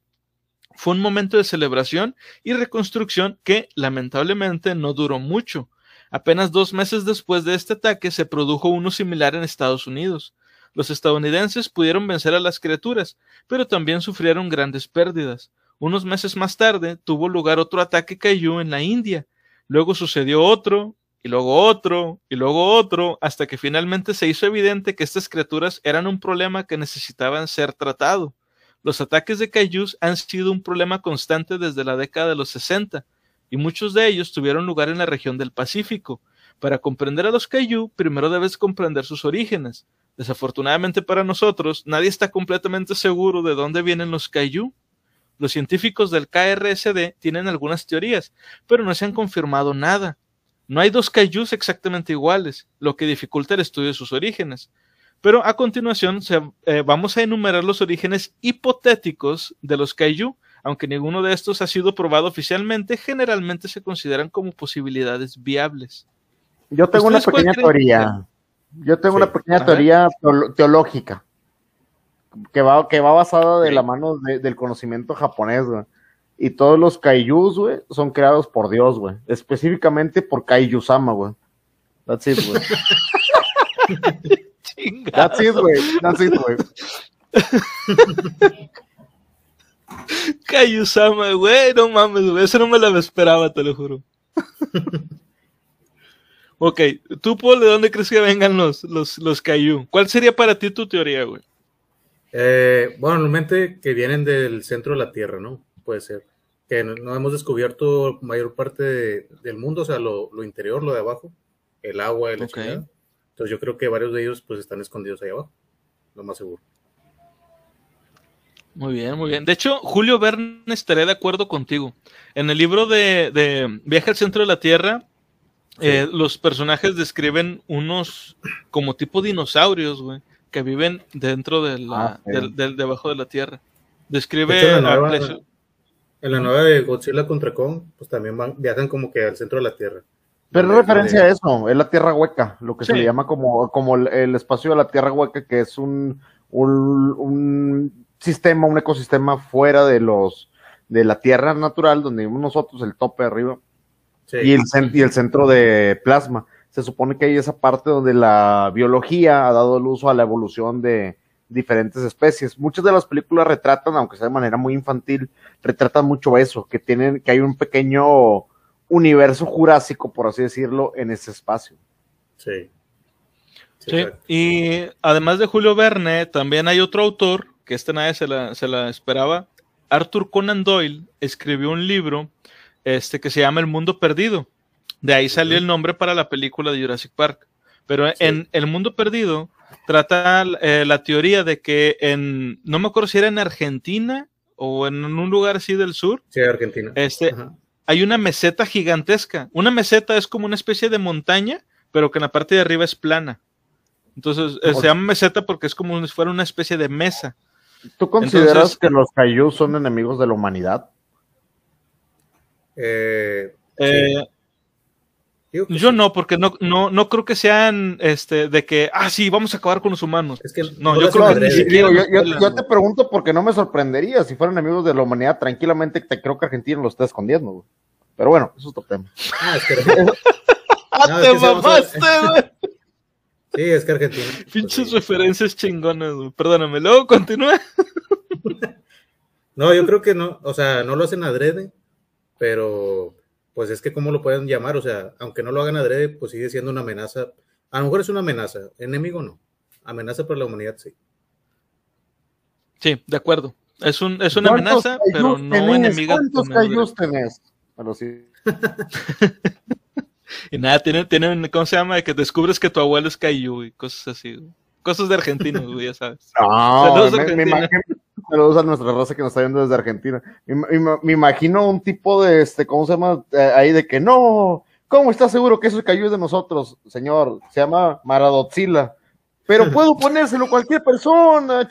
Fue un momento de celebración y reconstrucción que lamentablemente no duró mucho. Apenas dos meses después de este ataque se produjo uno similar en Estados Unidos. Los estadounidenses pudieron vencer a las criaturas, pero también sufrieron grandes pérdidas. Unos meses más tarde tuvo lugar otro ataque Kaiju en la India. Luego sucedió otro, y luego otro, y luego otro, hasta que finalmente se hizo evidente que estas criaturas eran un problema que necesitaban ser tratado. Los ataques de Kaijus han sido un problema constante desde la década de los 60, y muchos de ellos tuvieron lugar en la región del Pacífico. Para comprender a los Kaiju, primero debes comprender sus orígenes. Desafortunadamente para nosotros, nadie está completamente seguro de dónde vienen los Kaiju. Los científicos del KRSD tienen algunas teorías, pero no se han confirmado nada. No hay dos kaijus exactamente iguales, lo que dificulta el estudio de sus orígenes. Pero a continuación eh, vamos a enumerar los orígenes hipotéticos de los kaiju. Aunque ninguno de estos ha sido probado oficialmente, generalmente se consideran como posibilidades viables. Yo tengo una pequeña teoría. Yo tengo una pequeña teoría teológica que va, que va basada de la mano del conocimiento japonés, güey. Y todos los kaijus, güey, son creados por Dios, güey. Específicamente por Kaiju-sama, güey. That's it, güey. (laughs) That's it, güey. That's it, güey. (laughs) Kaiju-sama, güey. No mames, güey. Eso no me lo esperaba, te lo juro. (laughs) ok, tú, Paul, ¿de dónde crees que vengan los, los, los Kaiju? ¿Cuál sería para ti tu teoría, güey? Eh, bueno, normalmente que vienen del centro de la Tierra, ¿no? Puede ser. Que no, hemos descubierto mayor parte del mundo, o sea, lo, interior, lo de abajo, el agua, el Entonces yo creo que varios de ellos pues están escondidos ahí abajo, lo más seguro. Muy bien, muy bien. De hecho, Julio Verne estaría de acuerdo contigo. En el libro de, Viaje al centro de la Tierra, eh, los personajes describen unos como tipo dinosaurios, güey que viven dentro de la, ah, del, debajo de la tierra. Describe en, la nueva, de Godzilla contra Kong, pues también van, viajan como que al centro de la tierra. Pero es referencia a eso, es la tierra hueca, lo que se le llama como, como el, espacio de la tierra hueca, que es un, un, sistema, un ecosistema fuera de los de la tierra natural, donde vivimos nosotros, el tope arriba, y, el, y el centro de plasma. Se supone que hay esa parte donde la biología ha dado el uso a la evolución de diferentes especies. Muchas de las películas retratan, aunque sea de manera muy infantil, retratan mucho eso, que tienen, que hay un pequeño universo jurásico, por así decirlo, en ese espacio. Sí. Sí, y además de Julio Verne, también hay otro autor, que este nadie se la, se la esperaba, Arthur Conan Doyle escribió un libro este, que se llama El Mundo Perdido. De ahí salió el nombre para la película de Jurassic Park. Pero en El Mundo Perdido trata eh, la teoría de que en, no me acuerdo si era en Argentina o en un lugar así del sur. Sí, Argentina. Este, hay una meseta gigantesca. Una meseta es como una especie de montaña, pero que en la parte de arriba es plana. Entonces eh, se llama meseta porque es como si fuera una especie de mesa. ¿Tú consideras que los Kaiju son enemigos de la humanidad? Eh, eh yo no, porque no, no, no creo que sean este de que, ah, sí, vamos a acabar con los humanos. Es que no, yo creo que yo, te pregunto porque no me sorprendería si fueran amigos de la humanidad, tranquilamente te creo que Argentina lo está escondiendo, Pero bueno, eso es otro tema. Ah, es que (laughs) ah, te mamaste, güey. Sí, es que Argentina. Pues Pinches referencias chingonas, güey. Perdóname, luego continúa. (laughs) no, yo creo que no, o sea, no lo hacen adrede, pero pues es que cómo lo pueden llamar, o sea, aunque no lo hagan adrede, pues sigue siendo una amenaza. A lo mejor es una amenaza, enemigo no. Amenaza para la humanidad, sí. Sí, de acuerdo. Es, un, es una amenaza, pero no enemiga. ¿Cuántos cayos tenés? sí. (laughs) y nada, tienen, tienen, ¿cómo se llama? Que descubres que tu abuelo es Cayu y cosas así. Cosas de argentinos, güey, ya sabes. (laughs) No, me, Saludos a nuestra raza que nos está viendo desde Argentina. Me, imagino un tipo de, este, ¿cómo se llama? Eh, ahí de que no, ¿cómo está seguro que eso cayó de nosotros, señor? Se llama Maradotzila. Pero puedo ponérselo cualquier persona.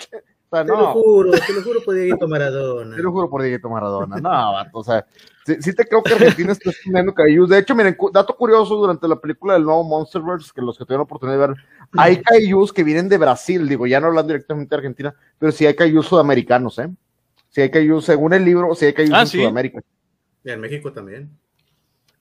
Te lo juro, te lo juro por Dieguito Maradona. Te lo juro por Dieguito Maradona. No, o sea, sí, te creo que Argentina está poniendo Kaijus. De hecho, miren, dato curioso, durante la película del nuevo Monsterverse, que los que tuvieron oportunidad de ver, hay Kaijus que vienen de Brasil, digo, ya no hablan directamente de Argentina, pero sí hay Kaijus sudamericanos, ¿eh? Sí hay Kaijus, según el libro, sí hay Kaijus ah, en Sudamérica. Y en México también.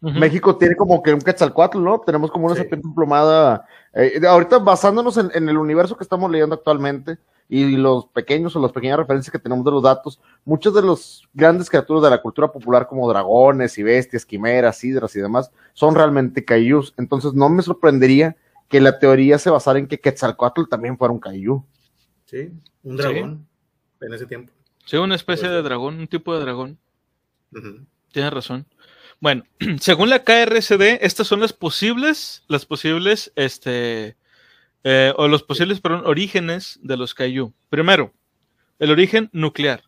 México tiene como que un quetzalcoatl, ¿no? Tenemos como una Sí. serpiente emplumada. eh, ahorita basándonos en, en el universo que estamos leyendo actualmente y los pequeños o las pequeñas referencias que tenemos de los datos, muchos de los grandes criaturas de la cultura popular como dragones y bestias, quimeras, hidras y demás, son realmente kaijus. Entonces no me sorprendería que la teoría se basara en que Quetzalcoatl también fuera un kaiju. Sí, un dragón en ese tiempo. Sí, una especie de dragón, un tipo de dragón. Ujú. Tienes razón. Bueno, (clears throat) según la KRSD, estas son las posibles, las posibles, este, eh, o los posibles, perdón, orígenes de los Kaiju. Primero, el origen nuclear.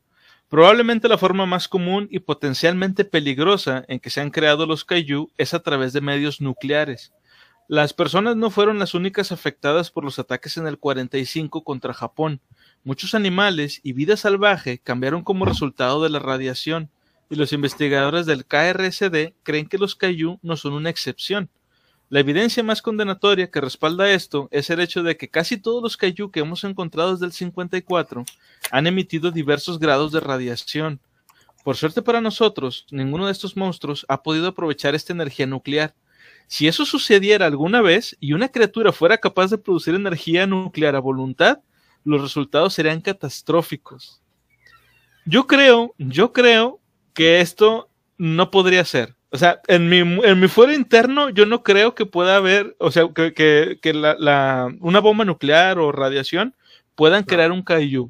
Probablemente la forma más común y potencialmente peligrosa en que se han creado los Kaiju es a través de medios nucleares. Las personas no fueron las únicas afectadas por los ataques en el 45 contra Japón. Muchos animales y vida salvaje cambiaron como resultado de la radiación y los investigadores del KRSD creen que los Kaiju no son una excepción. La evidencia más condenatoria que respalda esto es el hecho de que casi todos los Kaiju que hemos encontrado desde el 54 han emitido diversos grados de radiación. Por suerte para nosotros, ninguno de estos monstruos ha podido aprovechar esta energía nuclear. Si eso sucediera alguna vez y una criatura fuera capaz de producir energía nuclear a voluntad, los resultados serían catastróficos. Yo creo, yo creo que esto no podría ser. O sea, en mi, en mi fuero interno, yo no creo que pueda haber, o sea, que, que, que la, la, una bomba nuclear o radiación puedan No. crear un kaiju.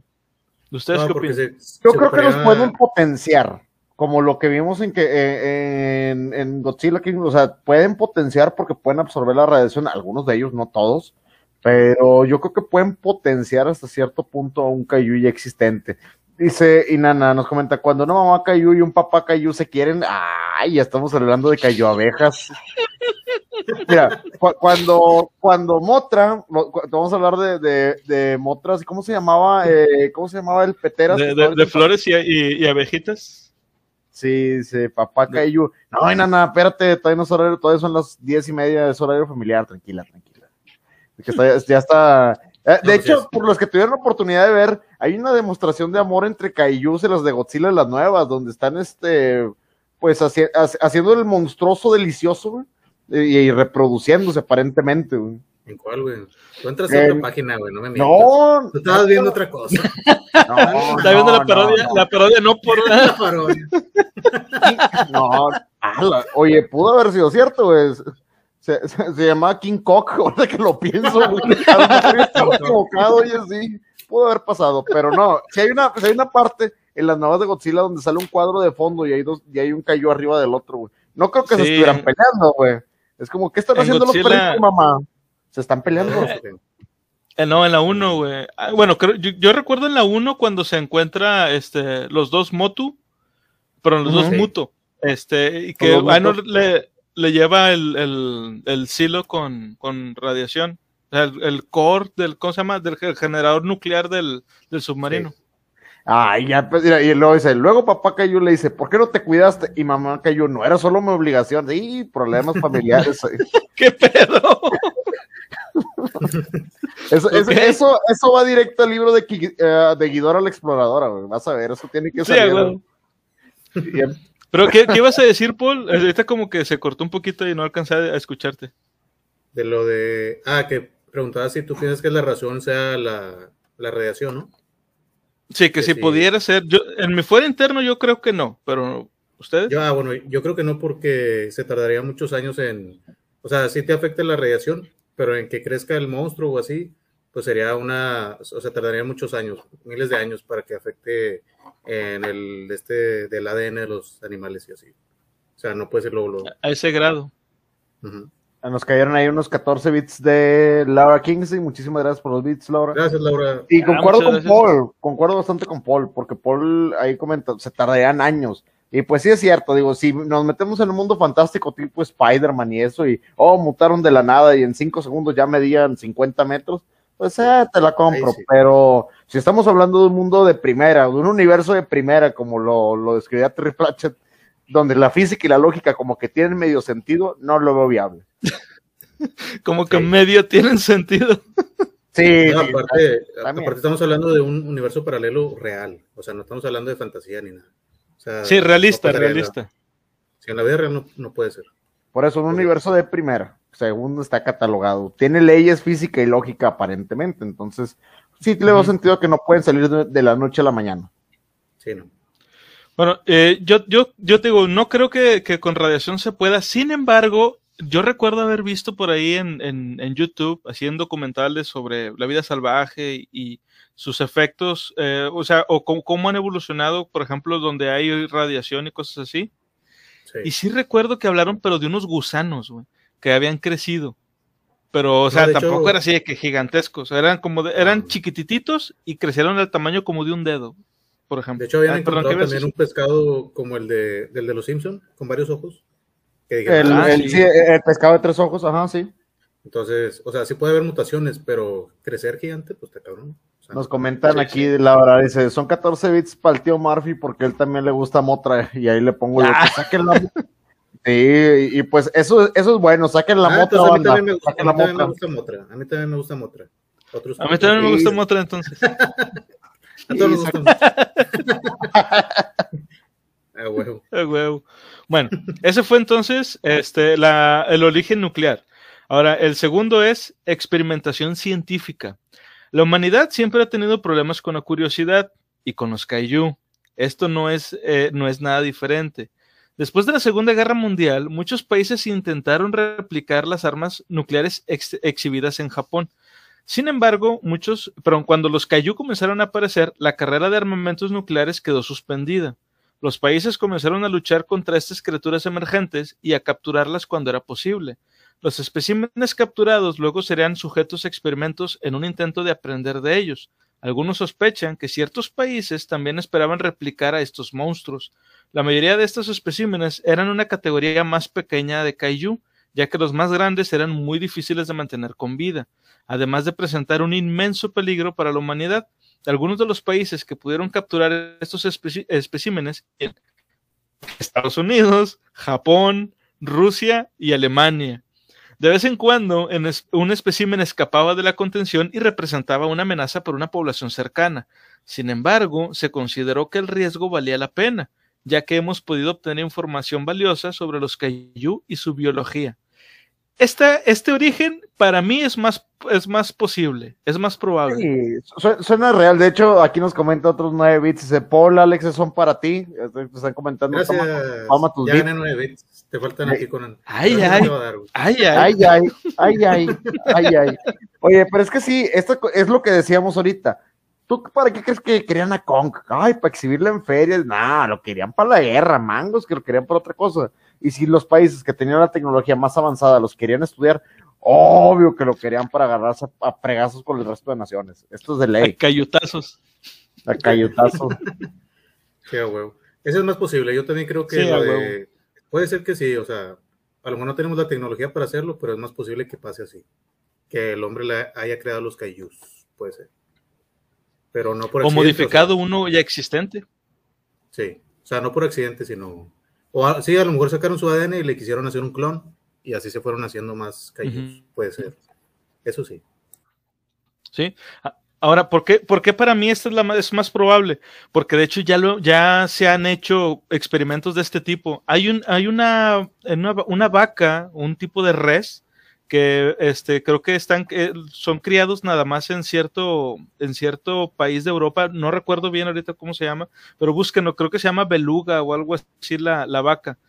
¿Ustedes No, qué opinan? se- Yo se creo que los pueden potenciar, como lo que vimos en que eh, en, en Godzilla King, o sea, pueden potenciar porque pueden absorber la radiación, algunos de ellos, no todos, pero yo creo que pueden potenciar hasta cierto punto a un Kaiju ya existente. Dice Inana, nos comenta, cuando una mamá Kaiju y un papá Kaiju se quieren, ay, ya estamos hablando de Kaiju abejas. Mira, cu- cuando, cuando Motra, lo- cu- vamos a hablar de, de, de Motras, ¿cómo se llamaba? Eh, ¿Cómo se llamaba el Peteras? De, de- de flores y, y- y abejitas. Sí, sí, papá Kaiju. No, nana, espérate, todavía no es horario, todavía son las diez y media, es horario familiar, tranquila, tranquila. Que está- ya está. Eh, de hecho, por los que tuvieron la oportunidad de ver, hay una demostración de amor entre Kaijus y las de Godzilla las nuevas, donde están este, pues haci- haci- haciendo el monstruoso delicioso, güey, y, y reproduciéndose aparentemente, güey. ¿En cuál, güey? Tú entras a En- otra página, güey, no me mientas. No, Tú estabas viendo otra cosa. (laughs) no, Está viendo la parodia, no, no. la parodia no por La parodia. (laughs) No, ala, oye, pudo haber sido cierto, güey. Se, se, se llamaba King Cock, (laughs) ahora que lo pienso, güey. (laughs) Estaba equivocado, oye, sí. Pudo haber pasado, pero no. Si hay una, si hay una parte en las nuevas de Godzilla donde sale un cuadro de fondo y hay dos, y hay un cayó arriba del otro, güey. No creo que se estuvieran peleando, güey. Es como, ¿qué están En haciendo los perritos, mamá? Se están peleando. Eh, no, en la 1, güey. Ah, bueno, creo, yo, yo recuerdo en la 1 cuando se encuentra este, los dos Motu, pero los dos. Muto. Este, y que dos Aino Muto. le, le lleva el, el, el silo con, con radiación. O sea, el, el core del, ¿cómo se llama? Del ge- generador nuclear del, del submarino. Ay, ya, pues, mira, y luego dice, luego papá Cayu le dice, ¿por qué no te cuidaste? Y mamá Cayu, no era solo mi obligación. Sí, problemas familiares. (laughs) ¿Qué pedo? (laughs) Eso, eso, eso, eso va directo al libro de, eh, de Guidora la Exploradora, güey. Vas a ver, eso tiene que Sí, salir. Bien. Pero, ¿qué, ¿qué ibas a decir, Paul? Ahorita como que se cortó un poquito y no alcancé a escucharte. De lo de. Ah, que preguntaba si tú piensas que la razón sea la, la radiación, ¿no? Sí, que Que si sí. pudiera ser. Yo, en mi fuera interno yo creo que no, pero ¿ustedes? Yo, ah, bueno, yo creo que no porque se tardaría muchos años en. O sea, sí te afecta la radiación, pero en que crezca el monstruo o así, pues sería una. O sea, tardaría muchos años, miles de años para que afecte en el este del ADN de los animales y así. O sea, no puede ser luego. luego. A ese grado. Ujú. Nos cayeron ahí unos 14 bits de Laura Kingsley. Muchísimas gracias por los bits, Laura. Gracias, Laura. Y Ah, concuerdo con gracias. Paul, concuerdo bastante con Paul, porque Paul ahí comenta, se tardarían años. Y pues sí es cierto, digo, si nos metemos en un mundo fantástico tipo Spider-Man y eso, y oh, mutaron de la nada y en cinco segundos ya medían 50 metros, pues eh, te la compro. Sí. Pero si estamos hablando de un mundo de primera, de un universo de primera, como lo, lo describía Terry Pratchett, donde la física y la lógica como que tienen medio sentido, no lo veo viable. (laughs) Como que Sí. medio tienen sentido. Sí, No, sí, aparte, aparte estamos hablando de un universo paralelo real. O sea, no estamos hablando de fantasía ni nada. O sea, Sí, realista, no realista. Si en la vida real no, no puede ser. Por eso, un universo de primera, segundo está catalogado. Tiene leyes física y lógica aparentemente, entonces sí le veo sentido que no pueden salir de, de, la noche a la mañana. Sí, no. Bueno, eh, yo, yo, yo te digo, no creo que, que, con radiación se pueda. Sin embargo, yo recuerdo haber visto por ahí en, en, en YouTube, haciendo documentales sobre la vida salvaje y, sus efectos, eh, o sea, o cómo, cómo, han evolucionado, por ejemplo, donde hay radiación y cosas así. Sí. Y sí recuerdo que hablaron, pero de unos gusanos, güey, que habían crecido. Pero, o sea, no, tampoco hecho, era así de que gigantescos. Eran como, de, eran chiquitititos y crecieron del tamaño como de un dedo, por ejemplo. De hecho, habían ah, encontrado perdón, también un pescado como el de, del de los Simpson, con varios ojos. Que digan, el, ah, el, sí. el, pescado de tres ojos, ajá, sí. Entonces, o sea, sí puede haber mutaciones, pero crecer gigante, pues te cabrón. O sea, Nos comentan sí, aquí, sí. la verdad, dice, son 14 bits para el tío Murphy porque él también le gusta Motra (laughs) y ahí le pongo yo, que saquen la (laughs) Sí, y, pues eso, eso es bueno, saquen la ah, Motra. A mí también, me gusta, a mí también me gusta Motra. A mí también me gusta Motra. Otros a mí también me gusta Motra, entonces. (laughs) a todos nos gusta Motra. (laughs) A huevo. A huevo. Bueno, ese fue entonces este, la, el origen nuclear. Ahora, el segundo es experimentación científica. La humanidad siempre ha tenido problemas con la curiosidad y con los kaiju. Esto no es, eh, no es nada diferente. Después de la Segunda Guerra Mundial, muchos países intentaron replicar las armas nucleares ex exhibidas en Japón. Sin embargo, muchos, pero cuando los kaiju comenzaron a aparecer, la carrera de armamentos nucleares quedó suspendida. Los países comenzaron a luchar contra estas criaturas emergentes y a capturarlas cuando era posible. Los especímenes capturados luego serían sujetos a experimentos en un intento de aprender de ellos. Algunos sospechan que ciertos países también esperaban replicar a estos monstruos. La mayoría de estos especímenes eran una categoría más pequeña de kaiju, ya que los más grandes eran muy difíciles de mantener con vida, además de presentar un inmenso peligro para la humanidad. Algunos de los países que pudieron capturar estos especímenes Estados Unidos, Japón, Rusia y Alemania. De vez en cuando, en es, un espécimen escapaba de la contención y representaba una amenaza para una población cercana. Sin embargo, se consideró que el riesgo valía la pena, ya que hemos podido obtener información valiosa sobre los kaiju y su biología. Esta, este origen para mí es más, es más posible, es más probable. Sí, suena real. De hecho, aquí nos comenta otros 9 bits. Dice, Paul, Alex, son para ti. Están comentando. Gracias. Toma, toma tus ya 9 bits. Te faltan aquí con el. Ay, ay. Ay, ay. Ay, ay. Ay, ay. Ay, ay. Oye, pero es que sí, esto es lo que decíamos ahorita. ¿Tú para qué crees que querían a Kong? Ay, para exhibirla en ferias. Nah, lo querían para la guerra, mangos, que lo querían para otra cosa. Y si los países que tenían la tecnología más avanzada los querían estudiar, obvio que lo querían para agarrarse a, a fregazos con el resto de naciones. Esto es de ley. A cayutazos. A cayutazos. (laughs) Qué huevo. Eso es más posible. Yo también creo que sí, de... puede ser que sí, o sea, a lo mejor no tenemos la tecnología para hacerlo, pero es más posible que pase así. Que el hombre le haya creado los cayús, puede ser. Pero no por O modificado o sea, uno ya existente. Sí, o sea, no por accidente, sino o a, sí, a lo mejor sacaron su ADN y le quisieron hacer un clon y así se fueron haciendo más. Uh -huh. Puede ser. Eso sí. Sí. Ahora, ¿por qué, ¿por qué para mí esta es la más, es más probable? Porque de hecho ya, lo, ya se han hecho experimentos de este tipo. Hay, un, hay una, una, una vaca, un tipo de res, que este creo que están eh, son criados nada más en cierto en cierto país de Europa no recuerdo bien ahorita cómo se llama pero búsquenlo creo que se llama beluga o algo así la, la vaca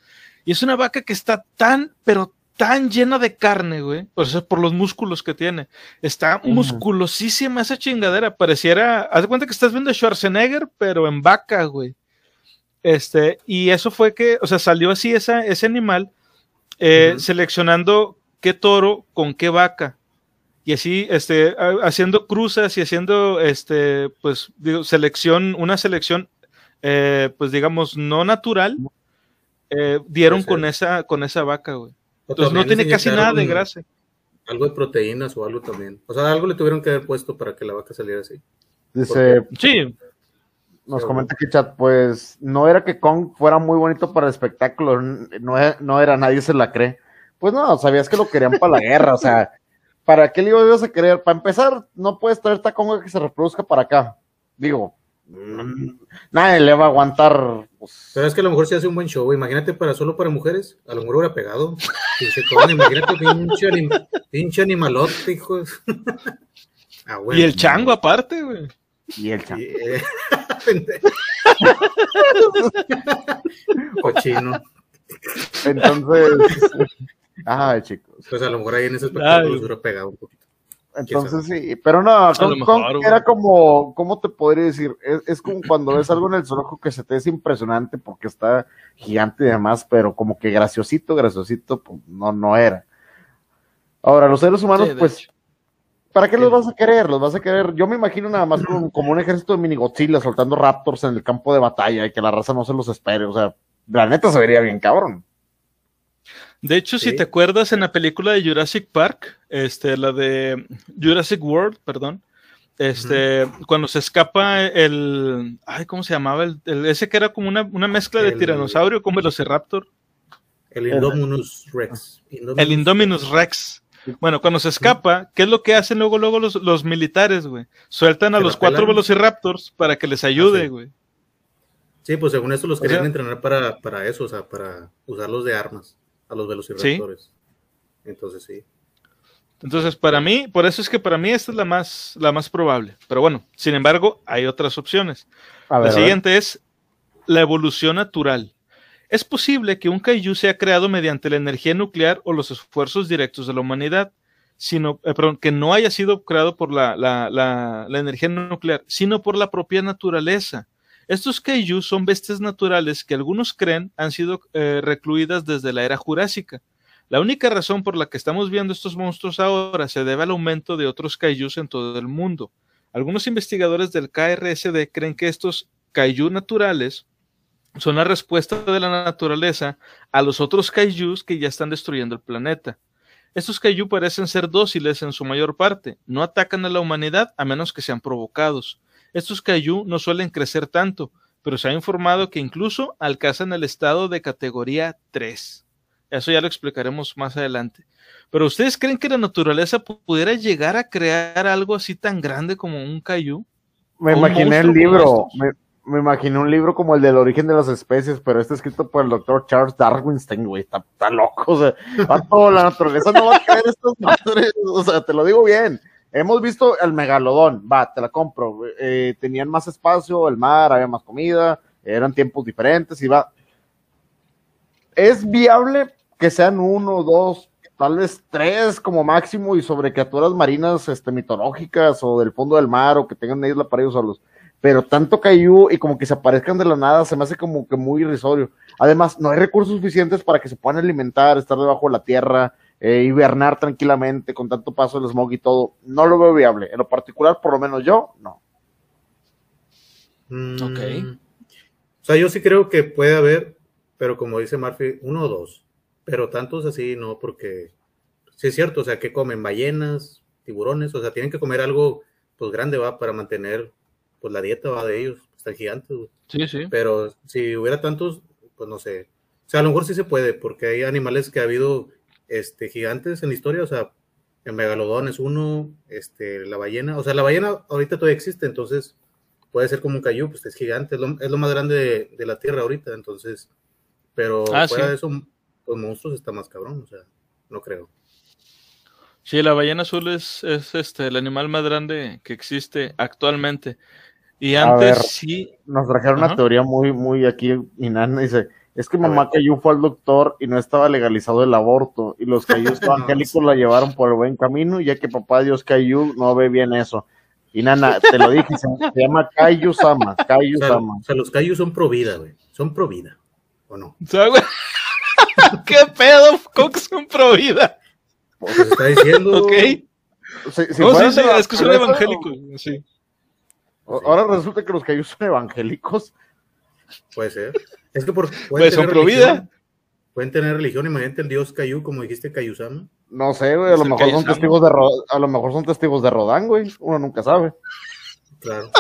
y es una vaca que está tan pero tan llena de carne güey o sea por los músculos que tiene está uh -huh. musculosísima esa chingadera pareciera haz de cuenta que estás viendo a Schwarzenegger pero en vaca güey este y eso fue que o sea salió así esa, ese animal eh, uh -huh. seleccionando qué toro con qué vaca. Y así, este, haciendo cruzas y haciendo, este, pues, digo, selección, una selección, eh, pues, digamos, no natural, eh, dieron con esa, con esa vaca, güey. Entonces no tiene casi nada de grasa. Algo de proteínas o algo también. O sea, algo le tuvieron que haber puesto para que la vaca saliera así. Dice, sí. Nos comenta aquí chat, pues no era que Kong fuera muy bonito para el espectáculo, no, no era, nadie se la cree. Pues no, sabías que lo querían para la guerra, o sea, ¿para qué le ibas a querer? Para empezar, no puedes traer taconga que se reproduzca para acá. Digo, nadie le va a aguantar. Pues... Pero es que a lo mejor se hace un buen show, imagínate para solo para mujeres, a lo mejor hubiera pegado. Y se imagínate, pinche, anim, pinche animalote, hijos. (laughs) Ah, bueno. Y el chango aparte, güey. Y el chango. Eh, (laughs) Cochino. Entonces, (laughs) ay, chicos. Pues a lo mejor ahí en ese espectáculo se hubiera pegado un poquito. Entonces sí, pero no, era como, ¿cómo te podría decir? Es, como cuando ves algo en el zoológico que se te es impresionante porque está gigante y demás, pero como que graciosito, graciosito, pues no, no era. Ahora, los seres humanos, pues, ¿para qué los vas a querer? Los vas a querer, yo me imagino nada más como, un ejército de mini Godzilla soltando raptors en el campo de batalla y que la raza no se los espere, o sea, la neta se vería bien cabrón. De hecho, si te acuerdas en la película de Jurassic Park, este, la de Jurassic World, perdón, este, cuando se escapa el, ay, ¿cómo se llamaba? El, ese que era como una, mezcla de tiranosaurio con velociraptor. El Indominus Rex. El Indominus Rex. Bueno, cuando se escapa, ¿qué es lo que hacen luego, luego los, militares, güey? Sueltan a los cuatro velociraptors para que les ayude, ah, güey. sí. pues según eso los querían entrenar para, para eso, o sea, para usarlos de armas a los velociraptores. Entonces sí. Entonces, para mí, por eso es que para mí esta es la más, la más probable. Pero bueno, sin embargo, hay otras opciones. la siguiente es la evolución natural. Es posible que un kaiju sea creado mediante la energía nuclear o los esfuerzos directos de la humanidad, sino, eh, perdón, que no haya sido creado por la, la, la, energía nuclear, sino por la propia naturaleza. Estos kaiju son bestias naturales que algunos creen han sido eh, recluidas desde la era jurásica. La única razón por la que estamos viendo estos monstruos ahora se debe al aumento de otros kaijus en todo el mundo. Algunos investigadores del KRSD creen que estos kaiju naturales son la respuesta de la naturaleza a los otros kaijus que ya están destruyendo el planeta. Estos kaiju parecen ser dóciles en su mayor parte, no atacan a la humanidad a menos que sean provocados. Estos kaiju no suelen crecer tanto, pero se ha informado que incluso alcanzan el estado de categoría 3. Eso ya lo explicaremos más adelante. Pero ¿ustedes creen que la naturaleza pudiera llegar a crear algo así tan grande como un kaiju? Me imaginé el libro, me, imaginé un libro como el del origen de las especies, pero este escrito por el doctor Charles Darwinstein, güey, está, loco, o sea, la naturaleza no va a creer estos (laughs) madres, o sea, te lo digo bien. Hemos visto el megalodón, va, te la compro. Eh, tenían más espacio, el mar, había más comida, eran tiempos diferentes y va. Es viable que sean uno, dos, tal vez tres como máximo y sobre criaturas marinas este, mitológicas o del fondo del mar o que tengan una isla para ellos solos. Pero tanto cayó y como que se aparezcan de la nada se me hace como que muy irrisorio. Además, no hay recursos suficientes para que se puedan alimentar, estar debajo de la tierra, eh, hibernar tranquilamente con tanto paso del smog y todo, no lo veo viable. En lo particular, por lo menos yo, no. Mm, ok. O sea, yo sí creo que puede haber, pero como dice Murphy, uno o dos. Pero tantos así no, porque sí es cierto, o sea, que comen ballenas, tiburones, o sea, tienen que comer algo pues grande, va, para mantener pues la dieta va de ellos, están gigantes, Sí, sí. Pero si hubiera tantos, pues no sé. O sea, a lo mejor sí se puede, porque hay animales que ha habido este, gigantes en la historia, o sea, el megalodón es uno, este, la ballena, o sea, la ballena ahorita todavía existe, entonces puede ser como un cayú, pues es gigante, es lo, más grande de, la Tierra ahorita, entonces, pero ah, fuera de eso, los monstruos está más cabrón, o sea, no creo. Sí, la ballena azul es, es este, el animal más grande que existe actualmente. Y antes sí. Nos trajeron una teoría muy, muy aquí, Inanna dice, es que mamá Cayu fue al doctor y no estaba legalizado el aborto, y los Cayús (laughs) evangélicos la llevaron por el buen camino, ya que papá Dios Cayu no ve bien eso. Y nana, te lo dije, se, llama Cayu Sama, Cayu Sama. O sea, los Cayu son pro vida, güey. Son pro vida, ¿o no? (laughs) ¿Qué pedo? ¿Cómo que son pro vida? Pues está diciendo. (laughs) Ok. no, sí, sí, es que son evangélicos, sí. Ahora resulta que los Cayu son evangélicos. Puede ser. Es que por. Pues son pro vida. Pueden tener religión, imagínate el dios Cayu, como dijiste, Cayusama. No sé, güey, a lo mejor son testigos de a lo mejor son testigos de Rodán, güey. Uno nunca sabe. Claro.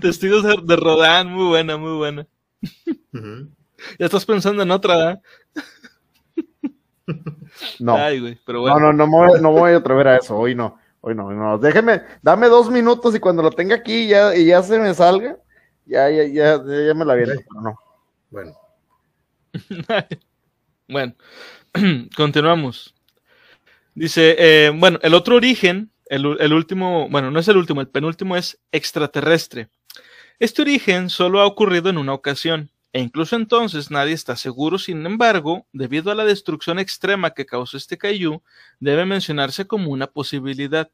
testigos de, Rodán, muy buena, muy buena. Ya estás pensando en otra, ¿eh? No. No, no, no me, no voy a atrever a eso, hoy no. Hoy no, no. Déjeme, dame dos minutos y cuando lo tenga aquí ya, y ya se me salga, ya, ya, ya, ya me la viene, pero no. Bueno. (laughs) Bueno, (clears throat) continuamos. Dice, eh, bueno, el otro origen, el, el, último, bueno, no es el último, el penúltimo es extraterrestre. Este origen solo ha ocurrido en una ocasión, e incluso entonces nadie está seguro, sin embargo, debido a la destrucción extrema que causó este Kaiju, debe mencionarse como una posibilidad.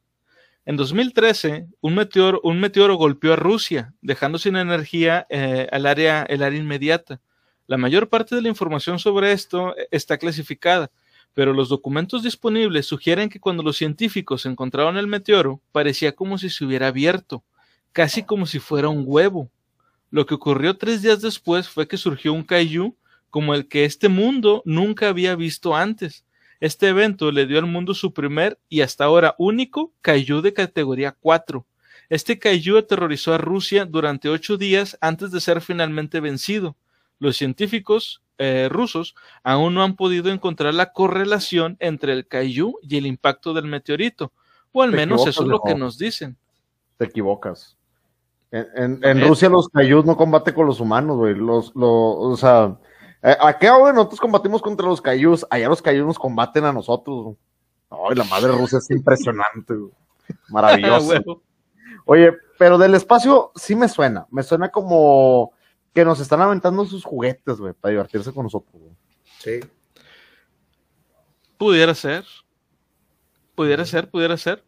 En 2013, un meteoro, un meteoro golpeó a Rusia, dejando sin energía eh, al área, el área inmediata. La mayor parte de la información sobre esto eh, está clasificada, pero los documentos disponibles sugieren que cuando los científicos encontraron el meteoro, parecía como si se hubiera abierto, casi como si fuera un huevo. Lo que ocurrió tres días después fue que surgió un kaiju como el que este mundo nunca había visto antes. Este evento le dio al mundo su primer y hasta ahora único kaiju de categoría 4. Este kaiju aterrorizó a Rusia durante ocho días antes de ser finalmente vencido. Los científicos eh, rusos aún no han podido encontrar la correlación entre el kaiju y el impacto del meteorito, o al menos eso es lo que nos dicen. Te equivocas. En, en, Rusia los Kaijus no combaten con los humanos, güey. Los, los, o sea, qué ahora nosotros combatimos contra los Kaijus, allá los Kaijus nos combaten a nosotros. Ay, la madre Rusia es impresionante. (laughs) Maravilloso. Oye, pero del espacio sí me suena. Me suena como que nos están aventando sus juguetes, güey, para divertirse con nosotros, güey. Sí. Pudiera ser. Pudiera ser, pudiera ser.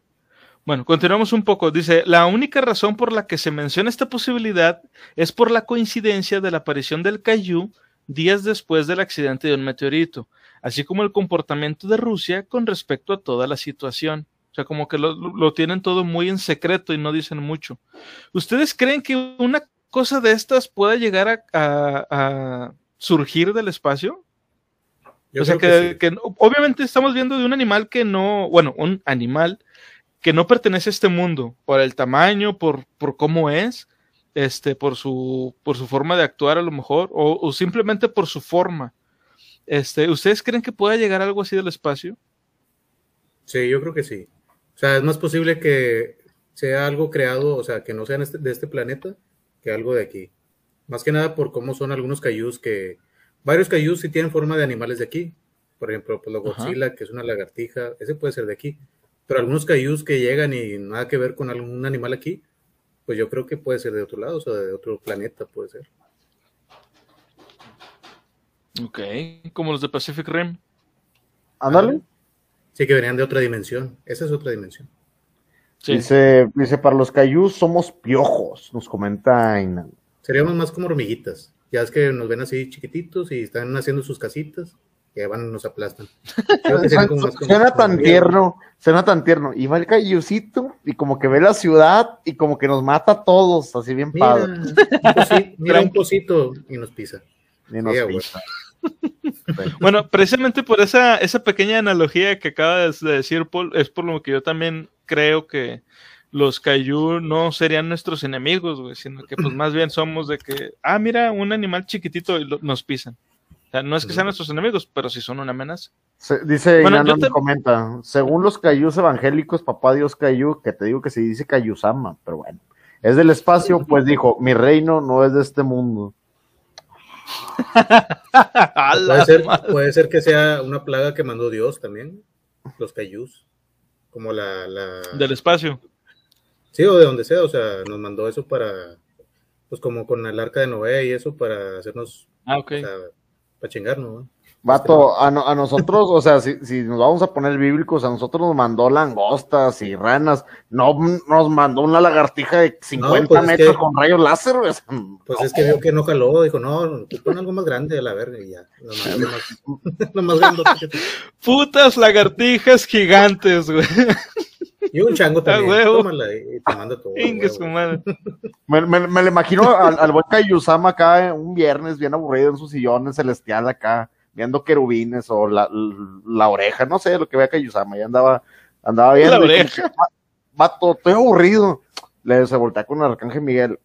Bueno, continuamos un poco. Dice, la única razón por la que se menciona esta posibilidad es por la coincidencia de la aparición del Kaiju días después del accidente de un meteorito, así como el comportamiento de Rusia con respecto a toda la situación. O sea, como que lo, tienen todo muy en secreto y no dicen mucho. ¿Ustedes creen que una cosa de estas pueda llegar a, surgir del espacio? o sea, que, que, obviamente estamos viendo de un animal que no, bueno, un animal que no pertenece a este mundo, por el tamaño, por, por cómo es, este, por su, por su forma de actuar a lo mejor, o, simplemente por su forma. Este, ¿Ustedes creen que pueda llegar algo así del espacio? Sí, yo creo que sí. O sea, es más posible que sea algo creado, o sea, que no sea este, de este planeta, que algo de aquí. Más que nada por cómo son algunos cayús que... Varios cayús sí tienen forma de animales de aquí. Por ejemplo, pues la Godzilla, que es una lagartija, ese puede ser de aquí. Pero algunos cayús que llegan y nada que ver con algún animal aquí, pues yo creo que puede ser de otro lado, o sea, de otro planeta puede ser. Ok, como los de Pacific Rim. Ándale. Sí, que venían de otra dimensión. Esa es otra dimensión. Dice, dice, para los cayús somos piojos, nos comenta Seríamos más como hormiguitas. Ya es que nos ven así chiquititos y están haciendo sus casitas que van nos aplastan. (laughs) suena tan tierno, suena tan tierno. Y va el cayucito y como que ve la ciudad y como que nos mata a todos, así bien padre. mira un pocito y nos pisa. (laughs) (laughs) bueno, precisamente por esa, esa pequeña analogía que acabas de decir, Paul, es por lo que yo también creo que los Kaiju no serían nuestros enemigos, güey, sino que pues más bien somos de que, ah, mira, un animal chiquitito y nos pisan no es que sean nuestros enemigos, pero sí son una amenaza. dice bueno, comenta, según los cayús evangélicos, papá Dios cayú, que te digo que se dice cayusama, pero bueno, es del espacio, pues dijo, mi reino no es de este mundo. (laughs) puede, ser, puede, ser, que sea una plaga que mandó Dios también, los cayús, como la, la... Del espacio. Sí, o de donde sea, o sea, nos mandó eso para, pues como con el arca de Noé y eso para hacernos... Ah, ok para chingarnos, ¿no? Vato, a, a, nosotros, o sea, si, si, nos vamos a poner bíblicos, a nosotros nos mandó langostas y ranas, no nos mandó una lagartija de 50 pues metros con rayos láser, Pues es que vio que no jaló, dijo, no, pon algo más grande a la verga y ya. Lo más, (laughs) grande. Putas lagartijas gigantes, güey. (laughs) Y un chango también. y te manda todo. (laughs) (laughs) Me, me, me, lo imagino al, al buen Kayusama acá un viernes bien aburrido en su sillón celestial acá, viendo querubines o la, la, oreja, no sé lo que vea Kayusama, ya andaba, andaba viendo. La oreja. Vato, estoy aburrido. Le se voltea con el arcángel Miguel.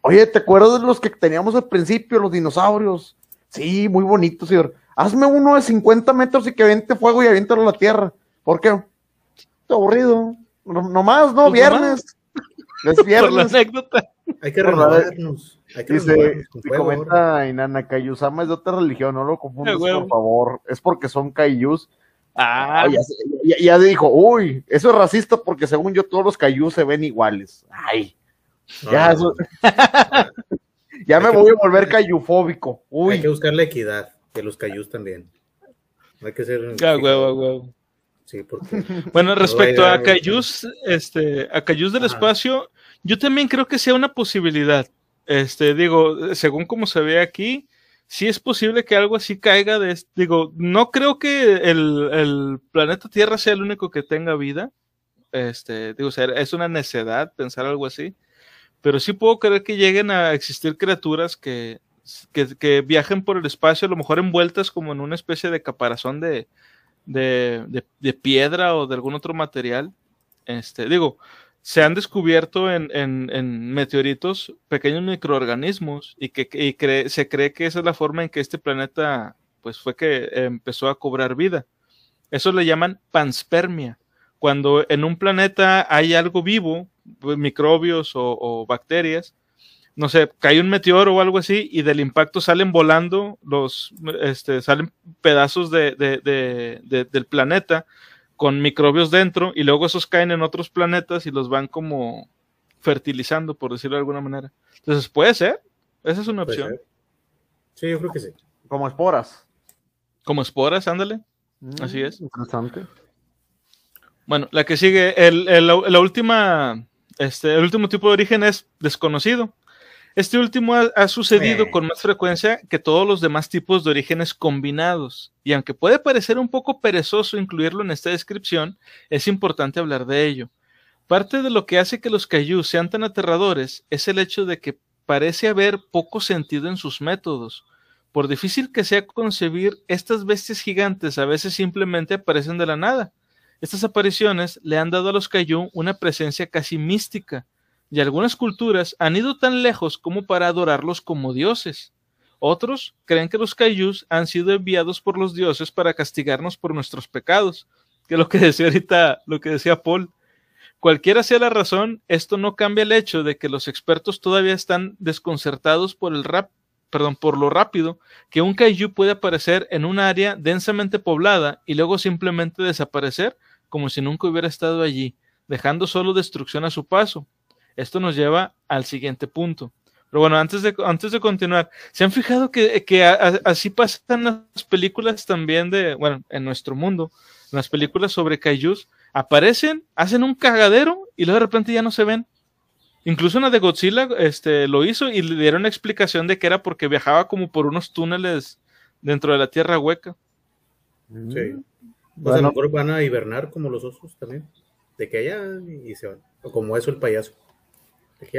Oye, ¿te acuerdas de los que teníamos al principio, los dinosaurios? Sí, muy bonitos, señor. Hazme uno de 50 metros y que aviente fuego y aviéntalo a la tierra. ¿Por qué? Aburrido. No, nomás, ¿no? Pues viernes. Es viernes. (laughs) Por la anécdota. Hay que renovarnos. Hay que Dice, y comenta Inana, Kayusama es de otra religión, no lo confundas, por favor. Es porque son Kayus. Ah, ya, ya, dijo, uy, eso es racista porque según yo todos los Kayus se hay iguales. Ay, ya, eso... (laughs) ya me voy a volver cayufóbico. Uy. Hay que buscar la equidad, que los Cayus también. No hay que ser. Ya, huevo, huevo. Sí, porque. (laughs) Bueno, respecto a Cayus, este, a Cayus del espacio, yo también creo que sea una posibilidad. Este, digo, según como se ve aquí, sí es posible que algo así caiga de, digo, no creo que el, el planeta Tierra sea el único que tenga vida. Este, digo, o sea, es una necedad pensar algo así pero sí puedo creer que lleguen a existir criaturas que, que, viajen por el espacio, a lo mejor envueltas como en una especie de caparazón de, de, piedra o de algún otro material. Este, digo, se han descubierto en, en, meteoritos pequeños microorganismos y que se cree que esa es la forma en que este planeta pues fue que empezó a cobrar vida. Eso le llaman panspermia. Cuando en un planeta hay algo vivo, pues, microbios o, bacterias, no sé, cae un meteoro o algo así y del impacto salen volando los, este, salen pedazos de, del planeta con microbios dentro y luego esos caen en otros planetas y los van como fertilizando, por decirlo de alguna manera. Entonces, puede ser, esa es una opción. Sí, yo creo que sí. Como esporas. Como esporas, ándale. Mm, así es. Interesante. Bueno, la que sigue, el, la última este, el último tipo de origen es desconocido. Este último ha, sucedido con más frecuencia que todos los demás tipos de orígenes combinados, y aunque puede parecer un poco perezoso incluirlo en esta descripción, es importante hablar de ello. Parte de lo que hace que los Kaiju sean tan aterradores es el hecho de que parece haber poco sentido en sus métodos. Por difícil que sea concebir, estas bestias gigantes a veces simplemente aparecen de la nada estas apariciones le han dado a los Kaiju una presencia casi mística, y algunas culturas han ido tan lejos como para adorarlos como dioses. Otros creen que los Kaijus han sido enviados por los dioses para castigarnos por nuestros pecados, que es lo que decía ahorita, lo que decía Paul. Cualquiera sea la razón, esto no cambia el hecho de que los expertos todavía están desconcertados por el rap, perdón, por lo rápido que un kaiju puede aparecer en un área densamente poblada y luego simplemente desaparecer como si nunca hubiera estado allí, dejando solo destrucción a su paso. Esto nos lleva al siguiente punto. Pero bueno, antes de, antes de continuar, ¿se han fijado que, que así pasan las películas también de, bueno, en nuestro mundo, las películas sobre kaijus, aparecen, hacen un cagadero y luego de repente ya no se ven? Incluso una de Godzilla este, lo hizo y le dieron una explicación de que era porque viajaba como por unos túneles dentro de la tierra hueca. Sí. Pues a lo mejor van a hibernar como los osos también. De que allá y se van. O como eso el payaso.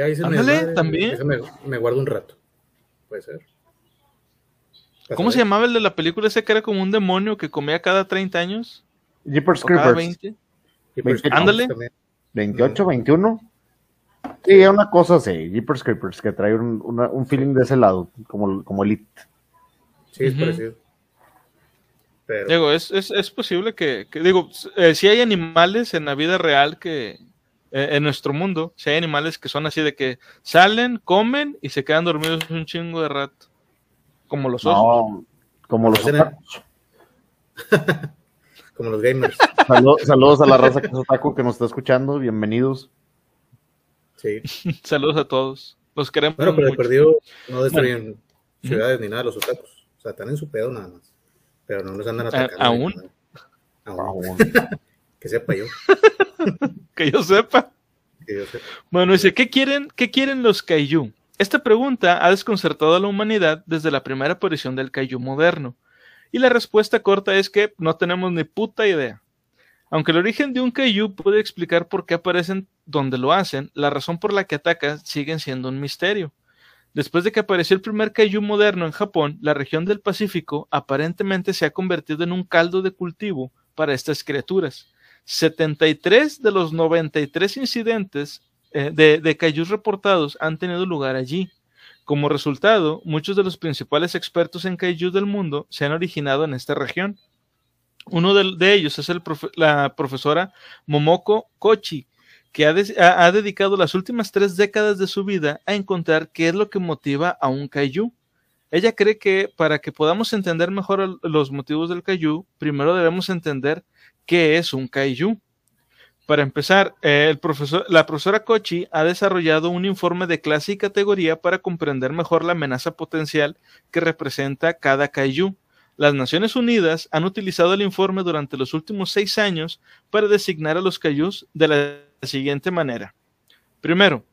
Ahí se me también. Me, guardo un rato. Puede ser. ¿Cómo se llamaba el de la película ese que era como un demonio que comía cada 30 años? Jeepers Creepers. 20. Ándale. 28, 21. Sí, una cosa así, Jeepers Creepers, que trae un, un feeling de ese lado, como, como Elite. Sí, es parecido. Digo, es, es, es posible que, digo, eh, si hay animales en la vida real que, eh, en nuestro mundo, si hay animales que son así de que salen, comen y se quedan dormidos un chingo de rato. Como los osos. como los (laughs) como los gamers. saludos a la raza que es otaku que nos está escuchando, bienvenidos. Sí. (laughs) saludos a todos. Los queremos. Bueno, pero perdido no destruyen ciudades ni nada los otakus. O sea, están en su pedo nada más. Pero no nos andan atacando. ¿Aún? Aún. (laughs) que sepa yo. (laughs) que yo sepa. Bueno, dice, ¿qué quieren, ¿qué quieren los kaiju? Esta pregunta ha desconcertado a la humanidad desde la primera aparición del kaiju moderno. Y la respuesta corta es que no tenemos ni puta idea. Aunque el origen de un kaiju puede explicar por qué aparecen donde lo hacen, la razón por la que atacan sigue siendo un misterio. Después de que apareció el primer kaiju moderno en Japón, la región del Pacífico aparentemente se ha convertido en un caldo de cultivo para estas criaturas. 73 de los 93 incidentes eh, de, de kaijus reportados han tenido lugar allí. Como resultado, muchos de los principales expertos en kaiju del mundo se han originado en esta región. Uno de, ellos es la profesora Momoko Kochi, que ha, ha, dedicado las últimas tres décadas de su vida a encontrar qué es lo que motiva a un kaiju. Ella cree que para que podamos entender mejor los motivos del kaiju, primero debemos entender qué es un kaiju. Para empezar, la profesora Kochi ha desarrollado un informe de clase y categoría para comprender mejor la amenaza potencial que representa cada kaiju. Las Naciones Unidas han utilizado el informe durante los últimos seis años para designar a los kaijus de la siguiente manera. Primero,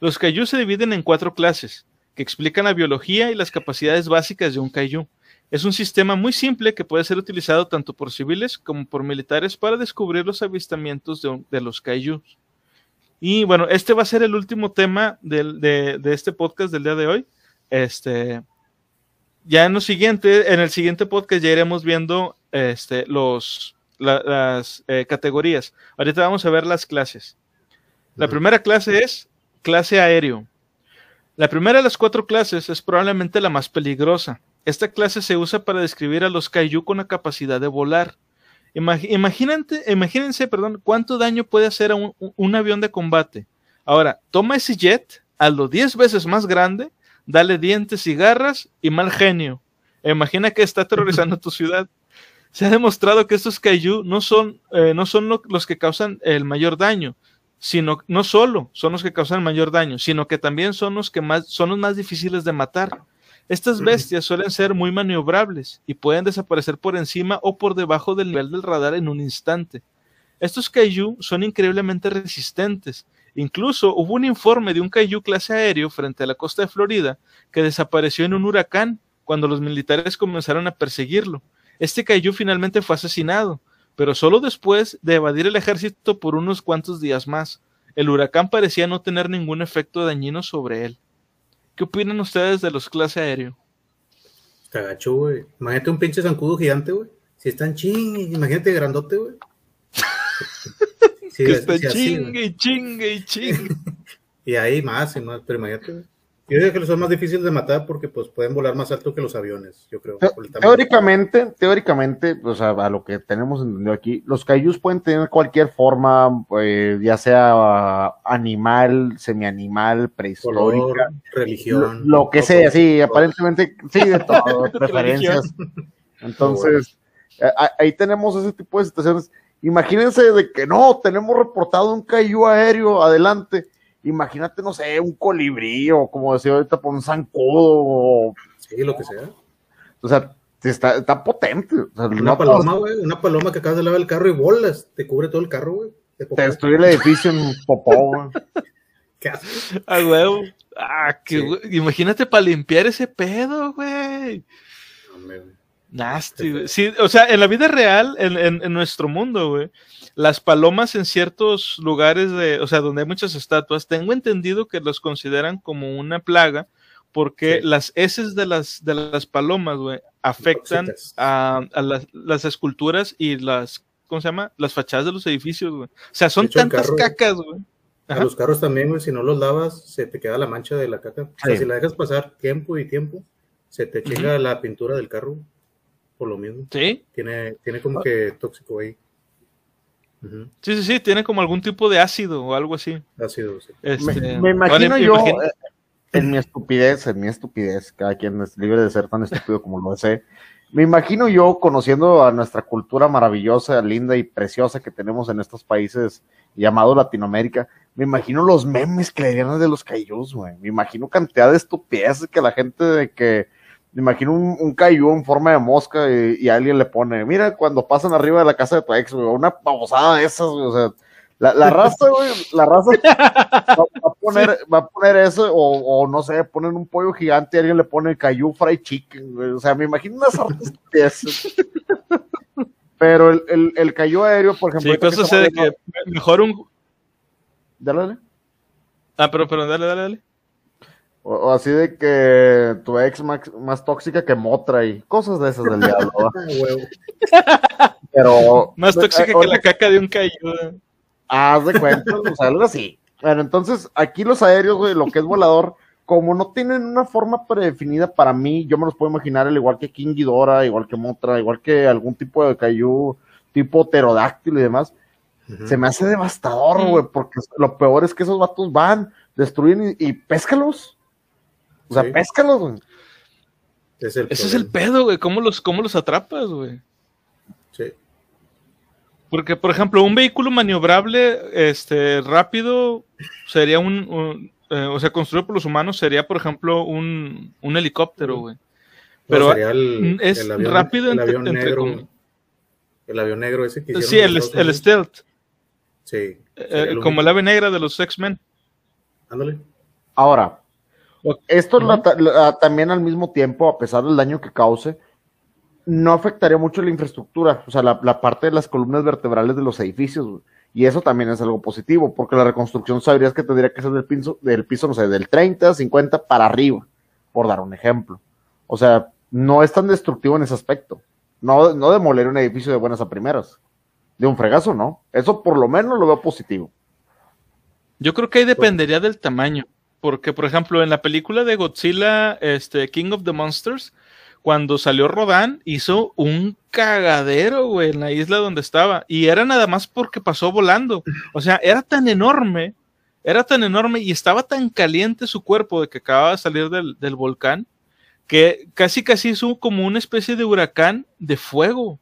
los kaijus se dividen en cuatro clases, que explican la biología y las capacidades básicas de un kaiju. Es un sistema muy simple que puede ser utilizado tanto por civiles como por militares para descubrir los avistamientos de, los kaijus. Y bueno, este va a ser el último tema de, este podcast del día de hoy. Este, ya en, lo siguiente, en el siguiente podcast ya iremos viendo este, los, las eh, categorías. Ahorita vamos a ver las clases. La primera clase es clase aéreo. La primera de las cuatro clases es probablemente la más peligrosa. Esta clase se usa para describir a los kaiju con la capacidad de volar. imagínense, perdón, cuánto daño puede hacer a un, avión de combate. Ahora, toma ese jet, hazlo 10 veces más grande, dale dientes y garras y mal genio. Imagina que está aterrorizando (laughs) tu ciudad. Se ha demostrado que estos kaiju no son, eh, no son los que causan el mayor daño, sino no solo son los que causan el mayor daño, sino que también son los que más son los más difíciles de matar. Estas bestias suelen ser muy maniobrables y pueden desaparecer por encima o por debajo del nivel del radar en un instante. Estos kaiju son increíblemente resistentes. Incluso hubo un informe de un kaiju clase aéreo frente a la costa de Florida que desapareció en un huracán cuando los militares comenzaron a perseguirlo. Este kaiju finalmente fue asesinado, pero solo después de evadir el ejército por unos cuantos días más. El huracán parecía no tener ningún efecto dañino sobre él. ¿Qué opinan ustedes de los clase aéreo? Cagacho, güey. Imagínate un pinche zancudo gigante, güey. Si están ching, imagínate grandote, güey. (laughs) que está chingue y chingue y chingue. (laughs) y ahí más y más, pero imagínate, güey. Yo diría que los son más difíciles de matar porque pues pueden volar más alto que los aviones, yo creo. Teóricamente, teóricamente, o sea, a lo que tenemos entendido aquí, los kaijus pueden tener cualquier forma, pues, ya sea animal, semianimal, prehistórica, religión, lo, que sea, sí, aparentemente, sí, de todo, (laughs) preferencias. Entonces, ahí tenemos ese tipo de situaciones. Imagínense de que no, tenemos reportado un kaiju aéreo adelante imagínate, no sé, un colibrí o como decía ahorita, por un zancudo. Sí, lo que sea. O sea, está, está potente. una paloma, güey, una paloma que acabas de lavar el carro y bolas, te cubre todo el carro, güey. Te destruye el edificio en popó, güey. (laughs) ¿Qué haces? Ah, güey. Ah, que, imagínate para limpiar ese pedo, güey. Nasty, güey. Sí, o sea, en la vida real, en, en, en nuestro mundo, güey, las palomas en ciertos lugares de, o sea, donde hay muchas estatuas, tengo entendido que los consideran como una plaga porque las heces de las, de las palomas, güey, afectan a, las, esculturas y las, ¿cómo se llama? Las fachadas de los edificios, güey. O sea, son tantas cacas, güey. A los carros también, güey, si no los lavas, se te queda la mancha de la caca. O sea, si la dejas pasar tiempo y tiempo, se te chinga la pintura del carro, por lo mismo. Sí. Tiene, tiene como que tóxico ahí. Sí, sí, sí, tiene como algún tipo de ácido o algo así. Ácido, sí. Este, me, imagino yo, eh, en mi estupidez, en mi estupidez, cada quien es libre de ser tan estúpido como lo desee. Me imagino yo, conociendo a nuestra cultura maravillosa, linda y preciosa que tenemos en estos países llamado Latinoamérica, me imagino los memes que le dieron de los cayús, güey. Me imagino cantidad de estupideces que la gente de que me imagino un, un en forma de mosca y, alguien le pone, mira, cuando pasan arriba de la casa de tu ex, güey, una babosada de esas, güey, o sea, la, la raza, güey, la raza va, a poner, va a poner eso, o, o, no sé, ponen un pollo gigante y alguien le pone cayú fried chicken, güey, o sea, me imagino unas artes (laughs) Pero el, el, el cayú aéreo, por ejemplo. Sí, cosas de que mejor un. Dale, dale. Ah, pero, pero, dale, dale, dale. O, así de que tu ex más, tóxica que Motra y cosas de esas del diablo. (laughs) Pero. Más tóxica que la caca de un caído. Haz de cuenta, o sea, algo así. Bueno, entonces, aquí los aéreos, güey, lo que es volador, como no tienen una forma predefinida para mí, yo me los puedo imaginar al igual que King Ghidorah, igual que Motra, igual que algún tipo de Caillou, tipo pterodáctilo y demás. Se me hace devastador, güey, porque lo peor es que esos vatos van, destruyen y, y péscalos. O sea, Sí. péscalos, güey. Es el Ese es el pedo, güey. ¿Cómo los, cómo los atrapas, güey? Sí. Porque, por ejemplo, un vehículo maniobrable este, rápido sería un, un, eh, o sea, construido por los humanos sería, por ejemplo, un, un helicóptero, güey. Pero No, sería el, es el avión, rápido el entre- avión entre negro. El avión negro ese que hicieron Sí, el, el stealth, Sí. eh, como el ave negra de los X-Men. Ándale. Ahora. Esto la- la- también al mismo tiempo, a pesar del daño que cause, no afectaría mucho la infraestructura, o sea, la, la parte de las columnas vertebrales de los edificios, güey. Y eso también es algo positivo, porque la reconstrucción sabrías que tendría que ser del piso, del piso, no sé, del 30, 50 para arriba, por dar un ejemplo. O sea, no es tan destructivo en ese aspecto. No, no demoler un edificio de buenas a primeras. De un fregazo, no. Eso por lo menos lo veo positivo. Yo creo que ahí dependería del tamaño. Porque, por ejemplo, en la película de Godzilla, este, King of the Monsters, cuando salió Rodan, hizo un cagadero, güey, en la isla donde estaba. Y era nada más porque pasó volando. O sea, era tan enorme, era tan enorme y estaba tan caliente su cuerpo de que acababa de salir del, del volcán, que casi casi hizo como una especie de huracán de fuego.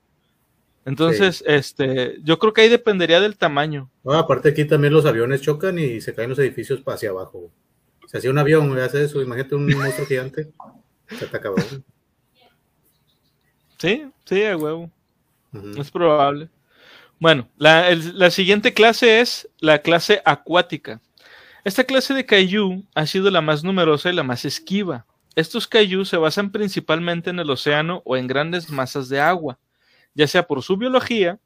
Entonces, este, yo creo que ahí dependería del tamaño. Aparte aquí también los aviones chocan y se caen los edificios hacia abajo. Hacía un avión, hace eso, imagínate un monstruo gigante, se te acabó. güey. Sí, sí, a huevo. Es probable. Bueno, la, el- la siguiente clase es la clase acuática. Esta clase de kaiju ha sido la más numerosa y la más esquiva. Estos kaiju se basan principalmente en el océano o en grandes masas de agua, ya sea por su biología,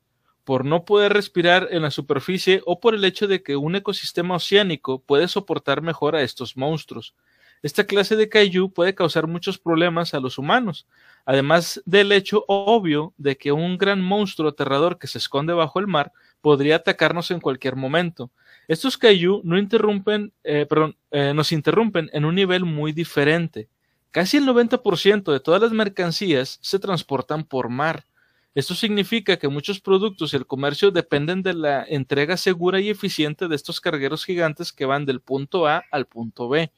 por no poder respirar en la superficie o por el hecho de que un ecosistema oceánico puede soportar mejor a estos monstruos. Esta clase de kaiju puede causar muchos problemas a los humanos, además del hecho obvio de que un gran monstruo aterrador que se esconde bajo el mar podría atacarnos en cualquier momento. Estos kaiju no interrumpen, eh, perdón, eh, nos interrumpen en un nivel muy diferente. Casi el 90% de todas las mercancías se transportan por mar. Esto significa que muchos productos y el comercio dependen de la entrega segura y eficiente de estos cargueros gigantes que van del punto A al punto B.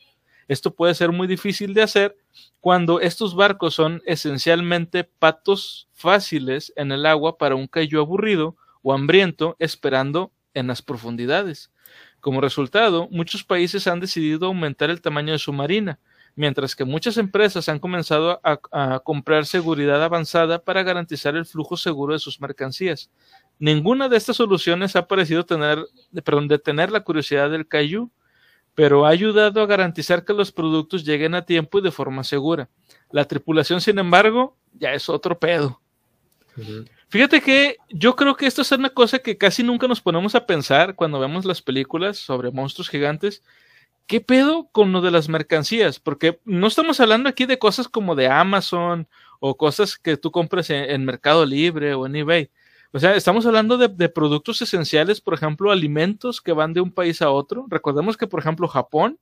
Esto puede ser muy difícil de hacer cuando estos barcos son esencialmente patos fáciles en el agua para un kaiju aburrido o hambriento esperando en las profundidades. Como resultado, muchos países han decidido aumentar el tamaño de su marina, mientras que muchas empresas han comenzado a, a comprar seguridad avanzada para garantizar el flujo seguro de sus mercancías. Ninguna de estas soluciones ha parecido tener, perdón, detener la curiosidad del kaiju, pero ha ayudado a garantizar que los productos lleguen a tiempo y de forma segura. La tripulación, sin embargo, ya es otro pedo. Fíjate que yo creo que esto es una cosa que casi nunca nos ponemos a pensar cuando vemos las películas sobre monstruos gigantes. ¿Qué pedo con lo de las mercancías? Porque no estamos hablando aquí de cosas como de Amazon o cosas que tú compres en, Mercado Libre o en eBay. O sea, estamos hablando de, productos esenciales, por ejemplo, alimentos que van de un país a otro. Recordemos que, por ejemplo, Japón,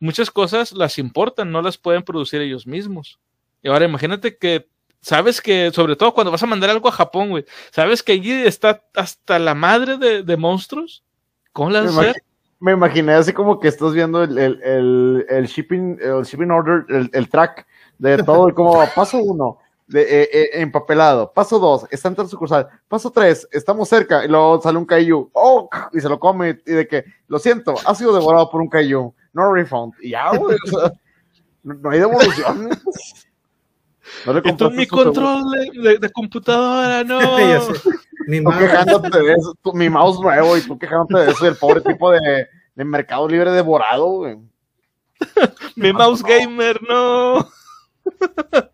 muchas cosas las importan, no las pueden producir ellos mismos. Y ahora imagínate que sabes que, sobre todo cuando vas a mandar algo a Japón, güey, sabes que allí está hasta la madre de, de monstruos. ¿Cómo la Me, vas a hacer? Me imaginé así como que estás viendo el, el, el, shipping, el shipping order, el, track de todo va. Paso uno, de, eh, eh, empapelado. Paso dos, está en tal sucursal. Paso tres, estamos cerca. Y luego sale un kaiju. Oh, y se lo come. Y de que, lo siento, ha sido devorado por un kaiju. No refund. Y ya, güey. no hay devolución. No le mi control de, de- de computadora, (laughs) no. Quejándote de eso, tú- mi mouse nuevo y tú quejándote de eso, y el pobre tipo de, de Mercado Libre devorado, güey. (laughs) Mi mouse gamer, no. (laughs)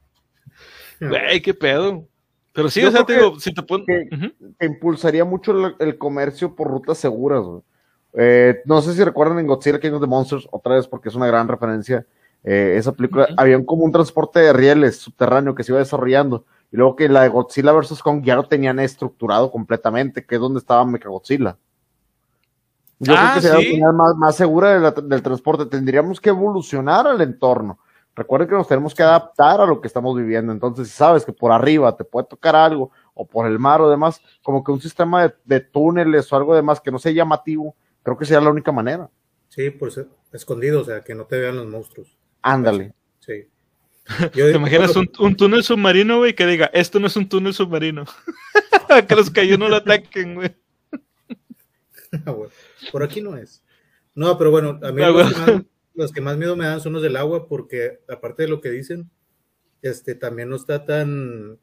Güey, qué pedo. Pero sí, Yo o sea, te digo, si te pones. que- que impulsaría mucho el, el comercio por rutas seguras. güey. Eh, no sé si recuerdan en Godzilla King of the Monsters, otra vez porque es una gran referencia. Eh, esa película, había como un transporte de rieles subterráneo que se iba desarrollando. Y luego que la de Godzilla vs. Kong ya lo tenían estructurado completamente, que es donde estaba Mechagodzilla. Yo Ah, creo que sería sí. manera más, más segura de la- del transporte. Tendríamos que evolucionar al entorno. Recuerden que nos tenemos que adaptar a lo que estamos viviendo. Entonces, si sabes que por arriba te puede tocar algo, o por el mar o demás, como que un sistema de, de túneles o algo demás que no sea llamativo, creo que sería la única manera. Sí, por ser escondido, o sea, que no te vean los monstruos. Ándale. Sí. Yo, ¿Te imaginas un, un, túnel submarino, güey, que diga, esto no es un túnel submarino? (laughs) que los cayó no lo ataquen, güey. (laughs) Por aquí no es. No, pero bueno, a mí ah, los, que más, los, que más, miedo me dan son los del agua, porque aparte de lo que dicen, este también no está tan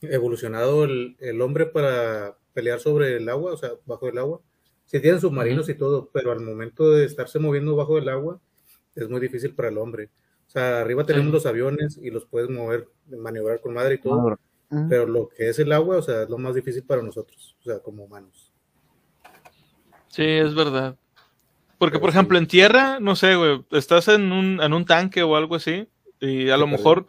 evolucionado el, el hombre para pelear sobre el agua, o sea, bajo el agua. Sí tienen submarinos y todo, pero al momento de estarse moviendo bajo el agua, es muy difícil para el hombre. O sea, arriba tenemos los aviones y los puedes mover, maniobrar con madre y todo. Pero lo que es el agua, o sea, es lo más difícil para nosotros, o sea, como humanos. Sí, es verdad. Porque, por ejemplo, en tierra, no sé, güey, estás en un, en un tanque o algo así, y a lo mejor,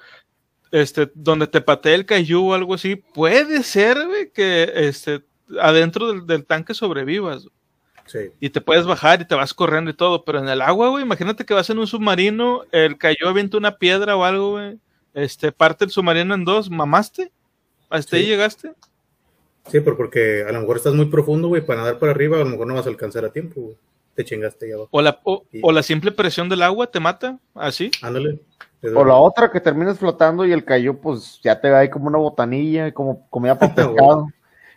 este, donde te patee el cayú o algo así, puede ser, güey, que este, adentro del, del tanque sobrevivas. Y te puedes bajar y te vas corriendo y todo, pero en el agua, güey, imagínate que vas en un submarino, el cayó avienta una piedra o algo, güey, este, parte el submarino en dos, ¿mamaste? ¿Hasta ahí llegaste? Sí, pero porque a lo mejor estás muy profundo, güey, para nadar para arriba, a lo mejor no vas a alcanzar a tiempo, güey. Te chingaste ya abajo. O la, o, la simple presión del agua te mata, así. Ándale. O la otra que terminas flotando y el cayó, pues ya te va ahí como una botanilla, como comida para (laughs) pescado.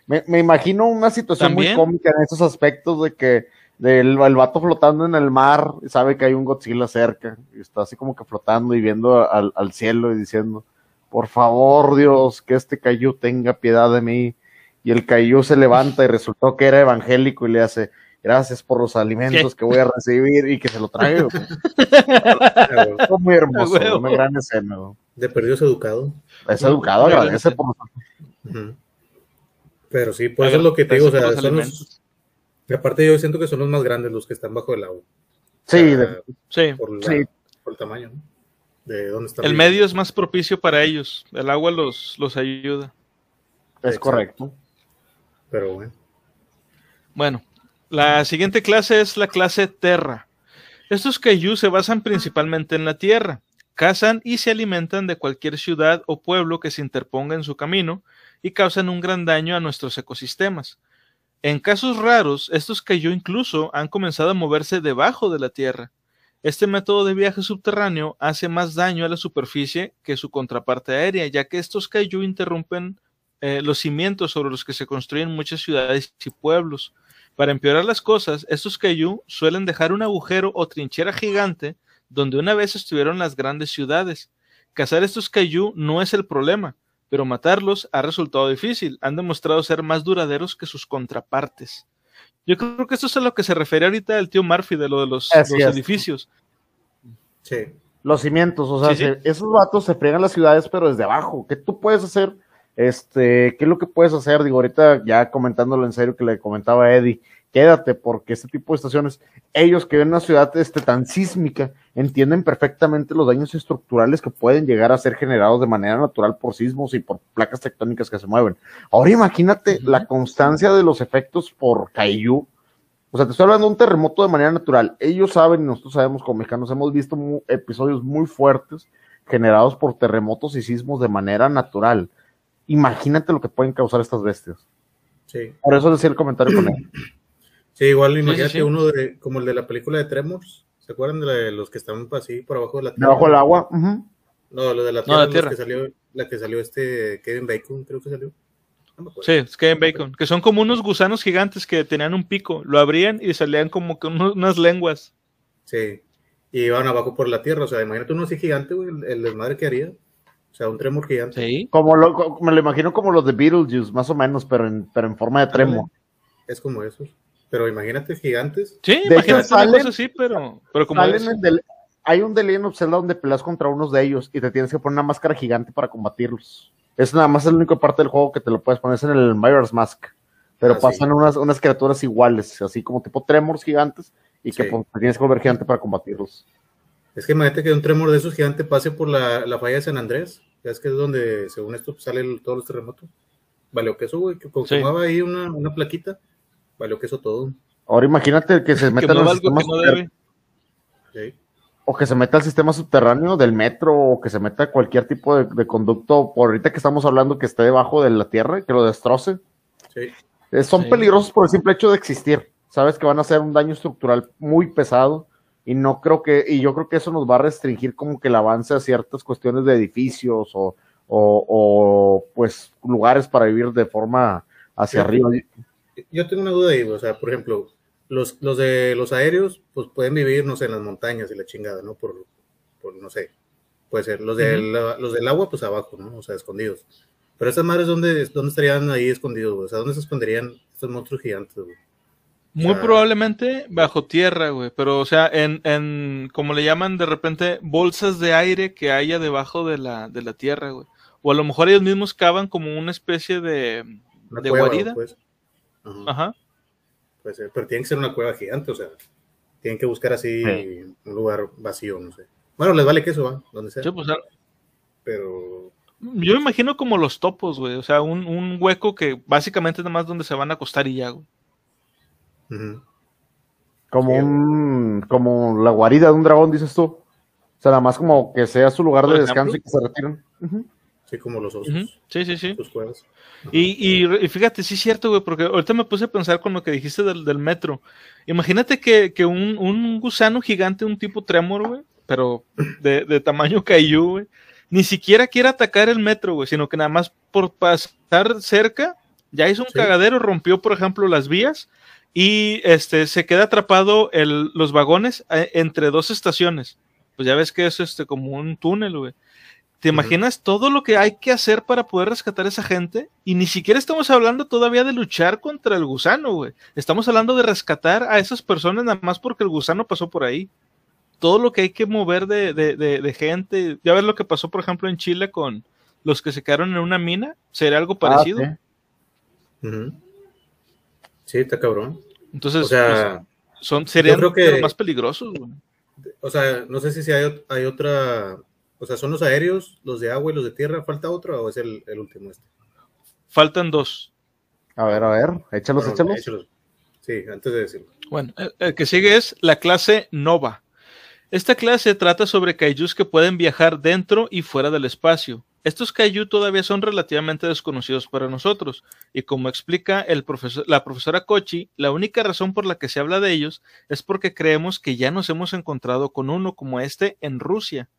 Me, me imagino una situación muy cómica en esos aspectos de que el, el, vato flotando en el mar sabe que hay un Godzilla cerca y está así como que flotando y viendo al, al cielo y diciendo, por favor Dios, que este Cayu tenga piedad de mí. Y el Cayu se levanta y resultó que era evangélico y le hace, gracias por los alimentos que voy a recibir y que se lo traigo. (laughs) Fue muy hermoso, una gran escena. De perdido es educado. Es educado, agradece por los... Pero sí, pues eso es lo que te digo, o sea, son los, aparte yo siento que son los más grandes los que están bajo el agua. Sí, sí, por, sí. por el tamaño, ¿no? De dónde están el medio es más propicio para ellos, el agua los, los ayuda. Es correcto. Pero bueno. Bueno, la siguiente clase es la clase Terra. Estos Kaiju se basan principalmente en la Tierra, cazan y se alimentan de cualquier ciudad o pueblo que se interponga en su camino, y causan un gran daño a nuestros ecosistemas. En casos raros, estos cayó incluso han comenzado a moverse debajo de la Tierra. Este método de viaje subterráneo hace más daño a la superficie que su contraparte aérea, ya que estos kaiju interrumpen eh, los cimientos sobre los que se construyen muchas ciudades y pueblos. Para empeorar las cosas, estos kaiju suelen dejar un agujero o trinchera gigante donde una vez estuvieron las grandes ciudades. Cazar estos kaiju no es el problema, pero matarlos ha resultado difícil. Han demostrado ser más duraderos que sus contrapartes. Yo creo que esto es a lo que se refiere ahorita el tío Murphy de lo de los, edificios. Sí. Los cimientos, o sea, esos vatos se friegan las ciudades, pero desde abajo. ¿Qué tú puedes hacer? Este, ¿qué es lo que puedes hacer? Digo, ahorita ya comentándolo en serio que le comentaba a Eddie, quédate, porque este tipo de estaciones, ellos que ven una ciudad este, tan sísmica, entienden perfectamente los daños estructurales que pueden llegar a ser generados de manera natural por sismos y por placas tectónicas que se mueven. Ahora imagínate la constancia de los efectos por Kaiju. O sea, te estoy hablando de un terremoto de manera natural. Ellos saben y nosotros sabemos como mexicanos hemos visto episodios muy fuertes generados por terremotos y sismos de manera natural. Imagínate lo que pueden causar estas bestias. Sí. Por eso decía el comentario con él. (clears throat) Sí, igual imagínate uno de, como el de la película de Tremors. ¿Se acuerdan de, los que estaban así por abajo de la tierra? Debajo del agua. No, lo de la tierra, la, que salió, la que salió este Kevin Bacon, creo que salió. sí, es Kevin Bacon, que son como unos gusanos gigantes que tenían un pico, lo abrían y salían como con unas lenguas. Sí, y iban abajo por la tierra, o sea, imagínate uno así gigante, güey, el, desmadre que haría. O sea, un tremor gigante. Sí. Como lo, me lo imagino como los de Beetlejuice, más o menos, pero en, pero en forma de tremor. Es como esos. Pero imagínate gigantes. Sí, imagínate salen, una así, pero, pero como hay un delay en Zelda donde peleas contra unos de ellos y te tienes que poner una máscara gigante para combatirlos. Es nada más la única parte del juego que te lo puedes poner en el Mirror's Mask. Pero ah, pasan unas, unas criaturas iguales, así como tipo tremors gigantes, y que pues, tienes que volver gigante para combatirlos. Es que imagínate que un tremor de esos gigantes pase por la, la falla de San Andrés. Ya es que es donde, según esto, salen todos los terremotos. Vale, que eso, güey, que consumaba ahí una, una plaquita valió que eso todo. Ahora imagínate que se metan los sistemas o que se meta al sistema subterráneo del metro, o que se meta cualquier tipo de, conducto, por ahorita que estamos hablando que esté debajo de la tierra, que lo destroce. Sí. Eh, son peligrosos por el simple hecho de existir. Sabes que van a hacer un daño estructural muy pesado y no creo que, y yo creo que eso nos va a restringir como que el avance a ciertas cuestiones de edificios o, o, pues lugares para vivir de forma hacia arriba. Yo tengo una duda ahí, o sea, por ejemplo, los, los de los aéreos, pues pueden vivir, no sé, en las montañas y la chingada, ¿no? Por, por no sé, puede ser. Los, los del agua, pues abajo, ¿no? O sea, escondidos. Pero estas madres, ¿dónde, dónde estarían ahí escondidos? O sea, ¿dónde se esconderían estos monstruos gigantes, güey? Muy probablemente bajo tierra, güey. Pero, o sea, en, en, como le llaman de repente, bolsas de aire que haya debajo de la, de la tierra, güey. O a lo mejor ellos mismos cavan como una especie de, de guarida. Pues. Ajá. Puede ser, pero tiene que ser una cueva gigante, o sea, tienen que buscar así un lugar vacío, no sé. Bueno, les vale que eso va, donde sea. Pues, pero. Yo me imagino como los topos, güey. O sea, un, un, hueco que básicamente es nada más donde se van a acostar y ya, güey. Como un. Como la guarida de un dragón, dices tú. O sea, nada más como que sea su lugar de descanso y que se retiren. Sí, como los osos. Sí, sí, sí. Y, y, fíjate, sí es cierto, güey, porque ahorita me puse a pensar con lo que dijiste del, del metro. Imagínate que, que un, un, gusano gigante, un tipo tremor, güey, pero de, de tamaño (laughs) Kaiju, güey, ni siquiera quiere atacar el metro, güey, sino que nada más por pasar cerca, ya hizo un cagadero, rompió, por ejemplo, las vías y este se queda atrapado el, los vagones eh, entre dos estaciones. Pues ya ves que es este como un túnel, güey. ¿Te imaginas todo lo que hay que hacer para poder rescatar a esa gente? Y ni siquiera estamos hablando todavía de luchar contra el gusano, güey. Estamos hablando de rescatar a esas personas nada más porque el gusano pasó por ahí. Todo lo que hay que mover de, de, de, gente. Ya ves lo que pasó, por ejemplo, en Chile con los que se quedaron en una mina. ¿Sería algo ah, parecido? sí. está cabrón. Entonces, o sea, pues, son, serían los más peligrosos, güey. O sea, no sé si hay, hay otra o sea, ¿son los aéreos, los de agua y los de tierra? ¿Falta otro o es el, último este? Faltan dos. A ver, a ver, échalos, échalos. Sí, antes de decirlo. Bueno, el, que sigue es la clase Nova. Esta clase trata sobre kaijus que pueden viajar dentro y fuera del espacio. Estos kaiju todavía son relativamente desconocidos para nosotros, y como explica el profesor, la profesora Kochi, la única razón por la que se habla de ellos es porque creemos que ya nos hemos encontrado con uno como este en Rusia.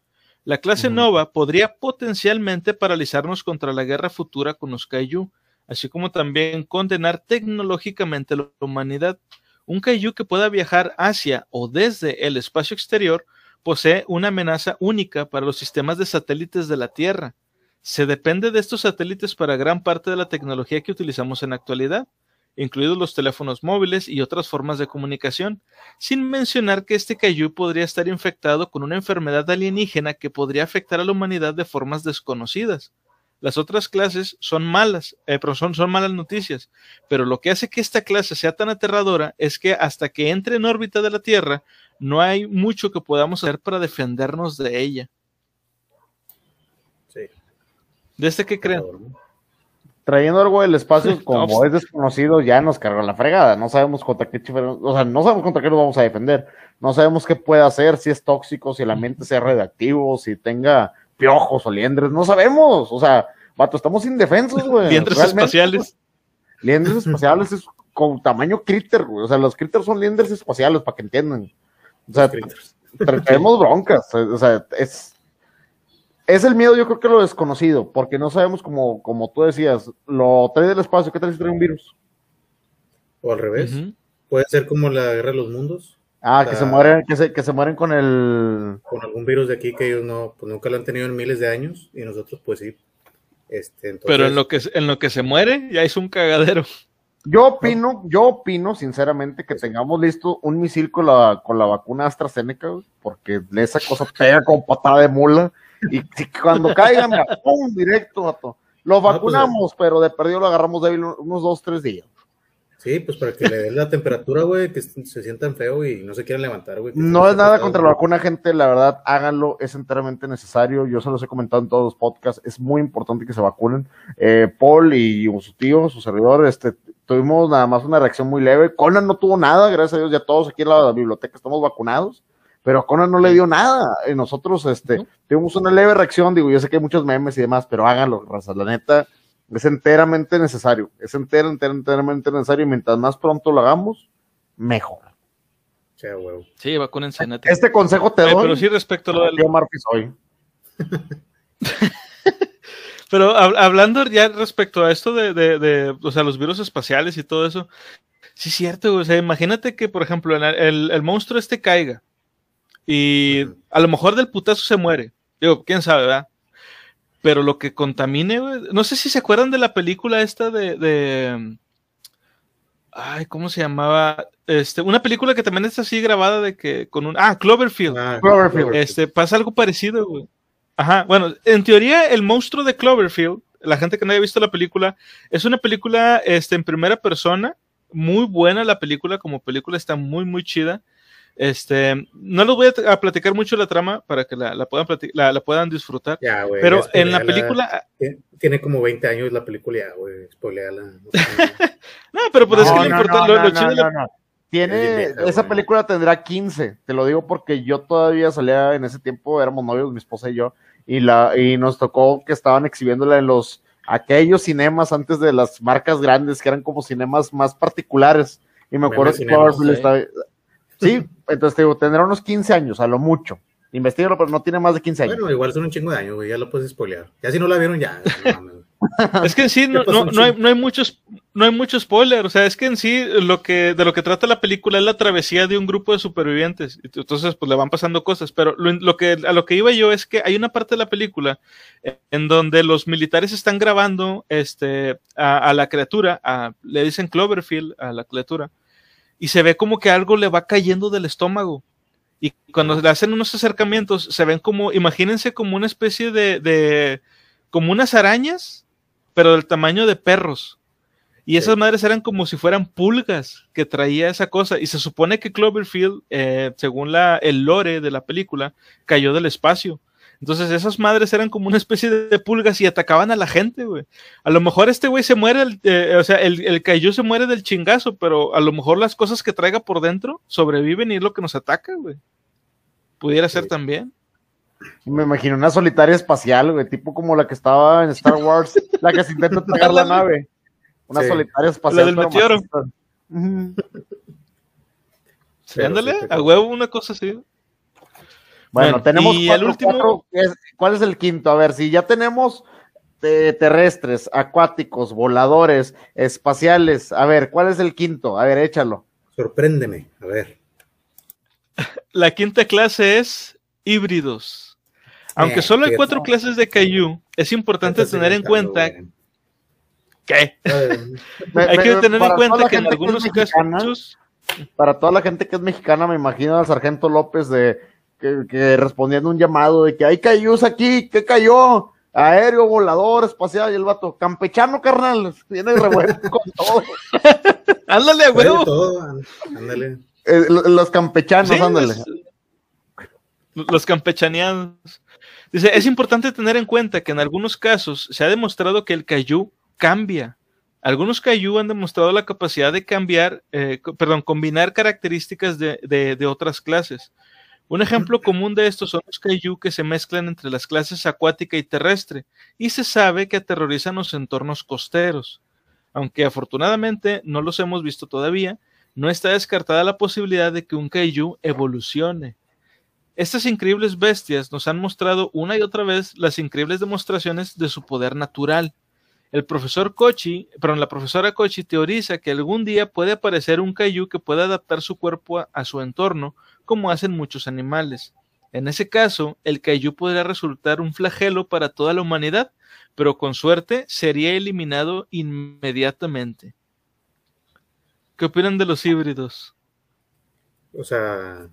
La clase Nova podría potencialmente paralizarnos contra la guerra futura con los Kaiju, así como también condenar tecnológicamente a la humanidad. Un Kaiju que pueda viajar hacia o desde el espacio exterior posee una amenaza única para los sistemas de satélites de la Tierra. Se depende de estos satélites para gran parte de la tecnología que utilizamos en la actualidad incluidos los teléfonos móviles y otras formas de comunicación, sin mencionar que este Kaiju podría estar infectado con una enfermedad alienígena que podría afectar a la humanidad de formas desconocidas. Las otras clases son malas, eh, son, son malas noticias, pero lo que hace que esta clase sea tan aterradora es que hasta que entre en órbita de la Tierra, no hay mucho que podamos hacer para defendernos de ella. Sí. ¿De este qué creen? Trayendo algo del espacio, (laughs) como es desconocido, ya nos carga la fregada. No sabemos contra qué o sea, no sabemos contra qué nos vamos a defender. No sabemos qué puede hacer, si es tóxico, si el ambiente sea redactivo, si tenga piojos o liendres, no sabemos. O sea, vato, estamos indefensos, güey. Liendres espaciales. Liendres espaciales es con tamaño critter, güey. O sea, los critters son liendres espaciales, para que entiendan. O sea, tenemos broncas. O sea, es, es el miedo, yo creo que lo desconocido, porque no sabemos, como, como tú decías, lo trae del espacio, ¿qué tal si trae un virus? O al revés. Puede ser como la guerra de los mundos. Ah, que se mueren, que se, que se mueren con el. Con algún virus de aquí que ellos no, pues nunca lo han tenido en miles de años, y nosotros, pues sí. Este, Pero en lo que en lo que se muere, ya es un cagadero. Yo opino, yo opino, sinceramente, que tengamos listo un misil con la, con la vacuna AstraZeneca, porque esa cosa pega como patada de mula y cuando caigan, ¡pum! directo, Lo pues, vacunamos, pero de perdido lo agarramos débil unos dos, tres días. Sí, pues para que le den la temperatura, güey, que se sientan feo y no se quieran levantar, güey. No es nada contra la vacuna, gente, la verdad, háganlo, es enteramente necesario. Yo se los he comentado en todos los podcasts, es muy importante que se vacunen. Eh, Paul y su tío, su servidor, este, tuvimos nada más una reacción muy leve. Conan no tuvo nada, gracias a Dios, ya todos aquí en la biblioteca estamos vacunados pero a Conan no le dio nada. Y nosotros, este, tuvimos una leve reacción, digo, yo sé que hay muchos memes y demás, pero háganlo, raza, la neta, es enteramente necesario, es entera, entera, enteramente necesario, y mientras más pronto lo hagamos, mejor. Sea, huevo. Sí, vacúnense, neta. Este consejo te Eh, doy, pero sí respecto a lo del... yo, Marpis, hoy. (laughs) Pero hab- hablando ya respecto a esto de, de, de, o sea, los virus espaciales y todo eso, sí es cierto, güey, o sea, imagínate que, por ejemplo, el, el- el monstruo este caiga y a lo mejor del putazo se muere. Digo, quién sabe, ¿verdad? Pero lo que contamine, güey, no sé si se acuerdan de la película esta de, de ay, ¿cómo se llamaba? Este, una película que también está así grabada de que con un, ah, Cloverfield. Ah, Cloverfield. Este, pasa algo parecido, güey. Ajá, bueno, en teoría el monstruo de Cloverfield, la gente que no haya visto la película, es una película este, en primera persona, muy buena la película, como película está muy, muy chida. Este, no les voy a, platicar mucho la trama para que la, la puedan, la, la puedan disfrutar, Ya, pero en la película, Tiene- Tiene como 20 años la película ya, güey. Spoileala. No sé. (laughs) no, pero pues es que No, lo no, importante, no, lo, lo no, chido de la- no, no. Tiene, esa película tendrá 15, te lo digo porque yo todavía salía en ese tiempo, éramos novios, mi esposa y yo, y la, y nos tocó que estaban exhibiéndola en los, aquellos cinemas antes de las marcas grandes, que eran como cinemas más particulares, y me acuerdo que estaba, sí, entonces te digo, tendrá unos 15 años, a lo mucho, investigalo, pero no tiene más de 15 años. bueno, igual son un chingo de años, güey. Ya lo puedes spoilear. Ya si no la vieron, ya. (laughs) Es que en sí no, ¿Qué pasó, no, no hay, no hay muchos no hay mucho spoiler, o sea, es que en sí lo que de lo que trata la película es la travesía de un grupo de supervivientes. Y Entonces, pues le van pasando cosas, pero lo, lo que a lo que iba yo es que hay una parte de la película en donde los militares están grabando este a, a la criatura, a- le dicen Cloverfield a la criatura y se ve como que algo le va cayendo del estómago. Y cuando le hacen unos acercamientos, se ven como, imagínense como una especie de, de como unas arañas, pero del tamaño de perros. Y esas Sí. madres eran como si fueran pulgas que traía esa cosa. Y se supone que Cloverfield, eh, según la, el lore de la película, cayó del espacio. Entonces esas madres eran como una especie de, pulgas y atacaban a la gente, güey. A lo mejor este güey se muere, el- eh, o sea, el, el Kaiju se muere del chingazo, pero a lo mejor las cosas que traiga por dentro sobreviven y es lo que nos ataca, güey. Pudiera ser Sí. también. Me imagino una solitaria espacial, güey, tipo como la que estaba en Star Wars, la que se intenta (laughs) atacar la nave. Una Sí. solitaria espacial. del pero meteoro. Sí, ándale, a huevo, una cosa así. Bueno, Bueno, tenemos y cuatro, el último- cuatro, es- ¿cuál es el quinto? A ver, si ya tenemos eh, terrestres, acuáticos, voladores, espaciales, a ver, ¿cuál es el quinto? A ver, échalo. Sorpréndeme. A ver. (laughs) La quinta clase es híbridos. Aunque Eh, solo hay cuatro clases de Kaiju, es importante tener en cuenta güey. que Me- hay me- que tener en cuenta que en algunos es mexicana, casos para toda la gente que es mexicana, me imagino al sargento López de que, que respondiendo un llamado de que hay cayús aquí, ¿qué cayó? Aéreo, volador, espacial, y el vato, campechano, carnal, viene revuelto con todo. (laughs) ándale án- Ándale. Eh, lo- los campechanos, Sí, ándale. los, los campechaneados. Dice, es importante tener en cuenta que en algunos casos se ha demostrado que el Kaiju cambia. Algunos Kaiju han demostrado la capacidad de cambiar, eh, perdón, combinar características de, de- de otras clases. Un ejemplo común de estos son los Kaiju que se mezclan entre las clases acuática y terrestre, y se sabe que aterrorizan los entornos costeros. Aunque afortunadamente no los hemos visto todavía, no está descartada la posibilidad de que un Kaiju evolucione. Estas increíbles bestias nos han mostrado una y otra vez las increíbles demostraciones de su poder natural. El profesor Kochi, perdón, la profesora Kochi teoriza que algún día puede aparecer un Kaiju que pueda adaptar su cuerpo a, a su entorno, como hacen muchos animales. En ese caso, el Kaiju podría resultar un flagelo para toda la humanidad, pero con suerte sería eliminado inmediatamente. ¿Qué opinan de los híbridos? O sea,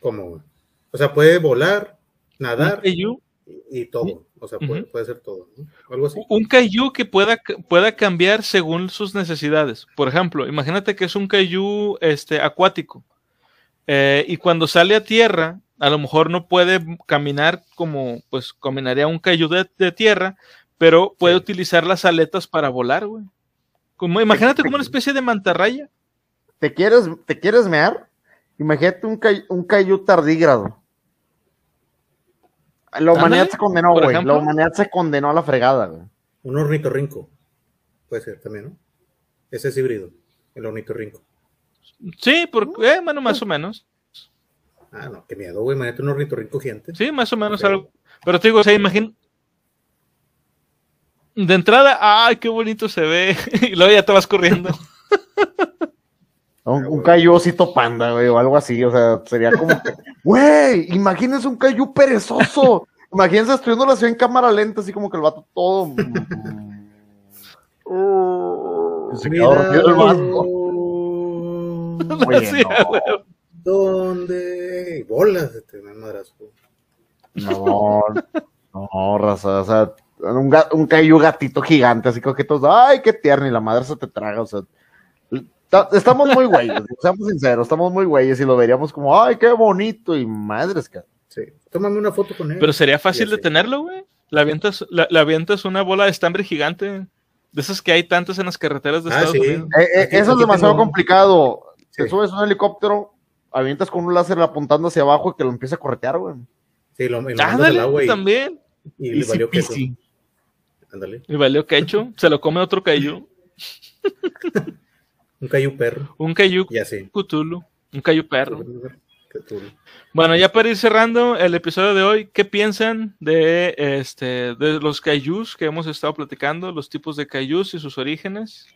¿cómo? O sea, puede volar, nadar Kaiju y, y todo. O sea, puede ser todo. ¿no? Algo así. Un kaiju que pueda, pueda cambiar según sus necesidades. Por ejemplo, imagínate que es un kaiju este, acuático. Eh, y cuando sale a tierra, a lo mejor no puede caminar como pues caminaría un kaiju de, de tierra, pero puede Sí. utilizar las aletas para volar, güey. Como, imagínate como una especie de mantarraya. ¿Te quieres, ¿Te quieres mear? Imagínate un, cay- un Kaiju tardígrado. La humanidad Ándale, se condenó, güey. La humanidad se condenó a la fregada, güey. Un ornitorrinco. Puede ser también, ¿no? Ese es híbrido, el ornitorrinco. Sí, porque, eh, bueno, más o menos. Ah, no, qué miedo, güey. Imagínate un ornitorrinco gigante. Sí, más o menos Pero- algo. Pero te digo, o sea, imagín. De entrada, ay, qué bonito se ve. (laughs) y luego ya te vas corriendo. (laughs) Un, un osito panda, güey, o algo así. O sea, sería como güey, imagínense un Kaiju perezoso. Imagínense destruyendo la ciudad en cámara lenta, así como que el vato todo. Se quedó dormido el vato. (laughs) Oye, Sí, no. ¿Dónde? Bolas, este me madrazo. No, no, raza, o sea, un, ga- un gatito gigante, así como que todos, ay, qué tierno, y la madre se te traga, o sea, ta- estamos muy güeyes, (laughs) seamos sinceros, estamos muy güeyes y lo veríamos como, ay, qué bonito, y madres, que Sí. Tómame una foto con él. Pero sería fácil Sí, de sí. tenerlo, güey. Le avientas, la, le avientas una bola de estambre gigante. De esas que hay tantas en las carreteras de Ah, Estados sí. Unidos. Eh, eh, eso es demasiado tengo- complicado. Te Sí. subes a un helicóptero, avientas con un láser apuntando hacia abajo y que lo empiece a corretear, güey. Sí, lo, y lo al Ándale, agua y, también. y le valió queso. Ándale. Y valió quecho. Se lo come otro Kaiju. (laughs) Un cayu perro. Un así. Cthulhu. Un Kaiju perro. Bueno, ya para ir cerrando el episodio de hoy, ¿qué piensan de este de los kaijus que hemos estado platicando, los tipos de kaijus y sus orígenes?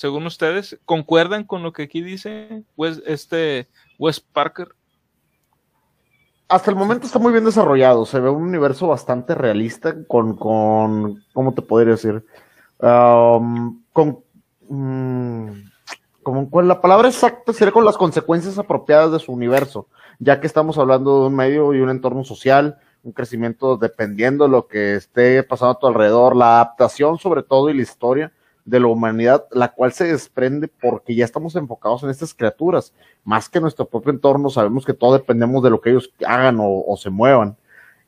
Según ustedes, ¿concuerdan con lo que aquí dice Wes- este Wes Parker? Hasta el momento está muy bien desarrollado, se ve un universo bastante realista con, con ¿cómo te podría decir? Con, mm, con la palabra exacta sería con las consecuencias apropiadas de su universo, ya que estamos hablando de un medio y un entorno social, un crecimiento dependiendo de lo que esté pasando a tu alrededor, la adaptación sobre todo y la historia de la humanidad, la cual se desprende porque ya estamos enfocados en estas criaturas, más que nuestro propio entorno, sabemos que todo dependemos de lo que ellos hagan o, se muevan.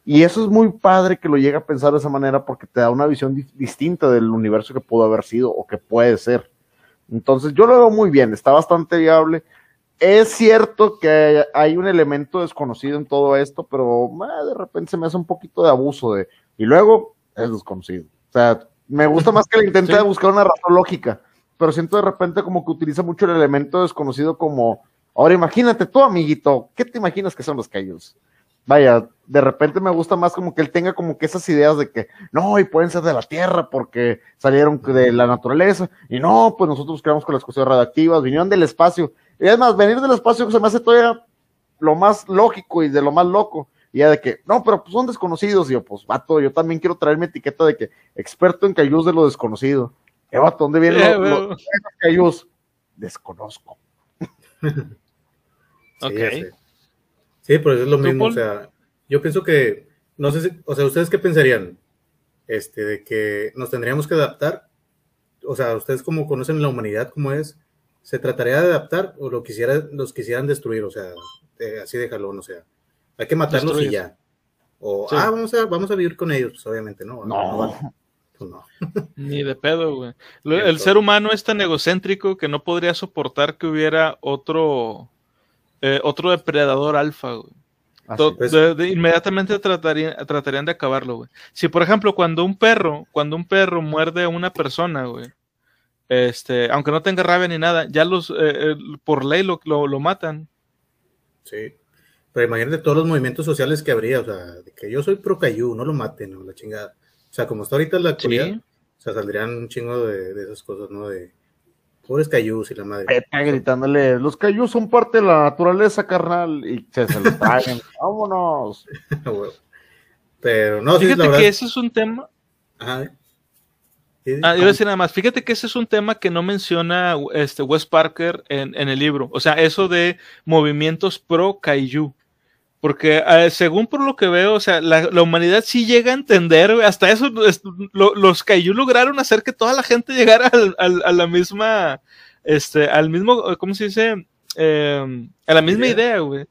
Y eso es muy padre que lo llegue a pensar de esa manera porque te da una visión di- distinta del universo que pudo haber sido o que puede ser. Entonces yo lo veo muy bien, está bastante viable. Es cierto que hay un elemento desconocido en todo esto, pero de repente se me hace un poquito de abuso de... Y luego es desconocido. O sea, me gusta más que le intente Sí. buscar una razón lógica, pero siento de repente como que utiliza mucho el elemento desconocido como... Ahora imagínate tú, amiguito, ¿qué te imaginas que son los Kaijus? Vaya, de repente me gusta más como que él tenga como que esas ideas de que no, y pueden ser de la Tierra porque salieron de la naturaleza, y no, pues nosotros creamos con las cuestiones radioactivas, vinieron del espacio. Y además, venir del espacio se me hace todavía lo más lógico y de lo más loco. Y ya de que, no, pero pues son desconocidos. Y yo, pues, vato, yo también quiero traer mi etiqueta de que experto en cayús de lo desconocido. Eh, vato, ¿dónde vienen Eh, los, los cayús? Desconozco. (laughs) Sí, Ok. ya sé. Sí, pero es lo ¿Tú, mismo. O sea, yo pienso que, no sé si, o sea, ¿ustedes qué pensarían? Este, de que nos tendríamos que adaptar. O sea, ustedes como conocen la humanidad como es, ¿se trataría de adaptar o lo quisiera, los quisieran destruir? O sea, eh, así de jalón, o sea, hay que matarlos y ya. O, Sí. ah, vamos a, vamos a vivir con ellos, pues obviamente, ¿no? No. pues no. (laughs) Ni de pedo, güey. El ser humano es tan egocéntrico que no podría soportar que hubiera otro eh, otro depredador alfa, güey. Pues. de- de- inmediatamente tratarían, tratarían de acabarlo, güey. Si, por ejemplo, cuando un perro, cuando un perro muerde a una persona, güey, este, aunque no tenga rabia ni nada, ya los, eh, eh, por ley lo, lo, lo matan. Sí. Pero imagínate todos los movimientos sociales que habría, o sea, de que yo soy pro Cayú, no lo maten, o la chingada. O sea, como está ahorita la actualidad, Sí. o sea, saldrían un chingo de, de esas cosas, ¿no? De pobres Cayús y la madre. Pepe gritándole, los cayús son parte de la naturaleza, carnal, y se, se los traen. (laughs) Vámonos. (laughs) Pero no, sí, Fíjate la verdad. que ese es un tema, Ajá. Sí, Ah, iba a decir nada más. Fíjate que ese es un tema que no menciona este Wes Parker en, en el libro. O sea, eso de movimientos pro kaiju. Porque eh, según por lo que veo, o sea, la, la humanidad sí llega a entender, hasta eso, es- lo- los kaiju lograron hacer que toda la gente (laughs) llegara al, al- a la misma, este, al mismo, ¿cómo se dice? Eh, a la misma Idea. güey.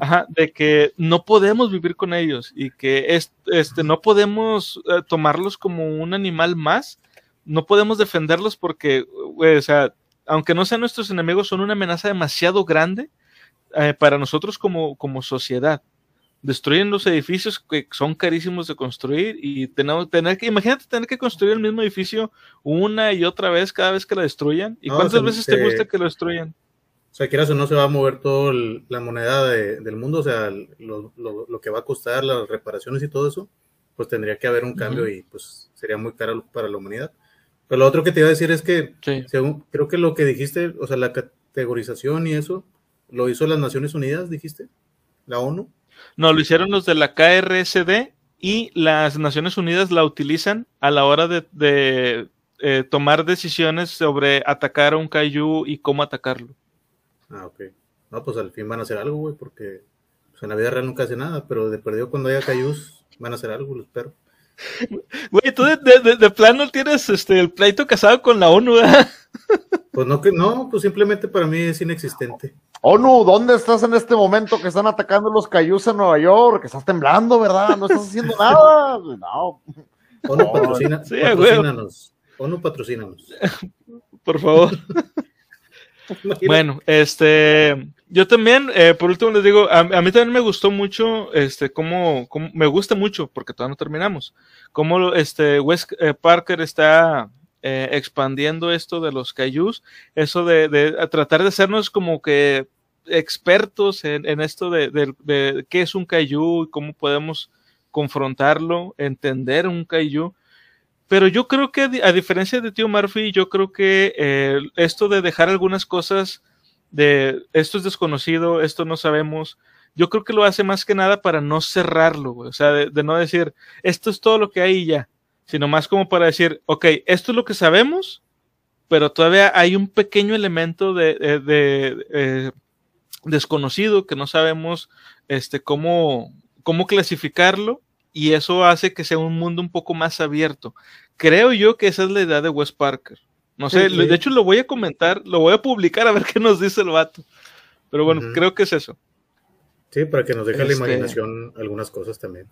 Ajá, de que no podemos vivir con ellos y que es- este, no podemos eh, tomarlos como un animal más, no podemos defenderlos porque, güey, o sea, aunque no sean nuestros enemigos, son una amenaza demasiado grande eh, para nosotros como, como sociedad. Destruyen los edificios que son carísimos de construir y tenemos tener que, imagínate tener que construir el mismo edificio una y otra vez cada vez que lo destruyan. ¿Y No, cuántas se- veces se- te gusta que lo destruyan? O sea, quieras o no, se va a mover toda la moneda de- del mundo, o sea, lo, lo- lo que va a costar las reparaciones y todo eso, pues tendría que haber un cambio y pues sería muy caro para la humanidad. Pero lo otro que te iba a decir es que, Sí. según, creo que lo que dijiste, o sea, la categorización y eso, lo hizo las Naciones Unidas, dijiste, la ONU. No, lo hicieron los de la KRSD y las Naciones Unidas la utilizan a la hora de, de, eh, tomar decisiones sobre atacar a un kaiju y cómo atacarlo. Ah, ok. No, pues al fin van a hacer algo, güey, porque pues, en la vida real nunca hace nada, pero de perdido cuando haya cayús, van a hacer algo, lo espero. Güey, tú de, de- de- de plano tienes este, el pleito casado con la ONU, ¿verdad? Pues no, que no, pues simplemente para mí es inexistente. ONU, ¿dónde estás en este momento que están atacando los cayús en Nueva York? Que estás temblando, ¿verdad? No estás haciendo (laughs) nada. No. ONU No, patrocina, sí, patrocínanos. ONU patrocínanos. (laughs) Por favor. (laughs) Bueno, este, yo también, eh, por último les digo, a, a mí también me gustó mucho, este, cómo, me gusta mucho, porque todavía no terminamos, cómo este Wes eh, Parker está eh, expandiendo esto de los kaijus, eso de, de tratar de hacernos como que expertos en, en esto de, de- de qué es un kaiju y cómo podemos confrontarlo, entender un kaiju. Pero yo creo que a diferencia de Tío Murphy, yo creo que eh, esto de dejar algunas cosas de esto es desconocido, esto no sabemos, yo creo que lo hace más que nada para no cerrarlo, o sea, de, de no decir, esto es todo lo que hay y ya, sino más como para decir, ok, esto es lo que sabemos, pero todavía hay un pequeño elemento de, de- de, eh, desconocido que no sabemos este, cómo, cómo clasificarlo y eso hace que sea un mundo un poco más abierto. Creo yo que esa es la idea de Wes Parker. No sé, Sí, le- sí. de hecho lo voy a comentar, lo voy a publicar a ver qué nos dice el vato. Pero bueno, creo que es eso. Sí, para que nos deje la Este- imaginación algunas cosas también.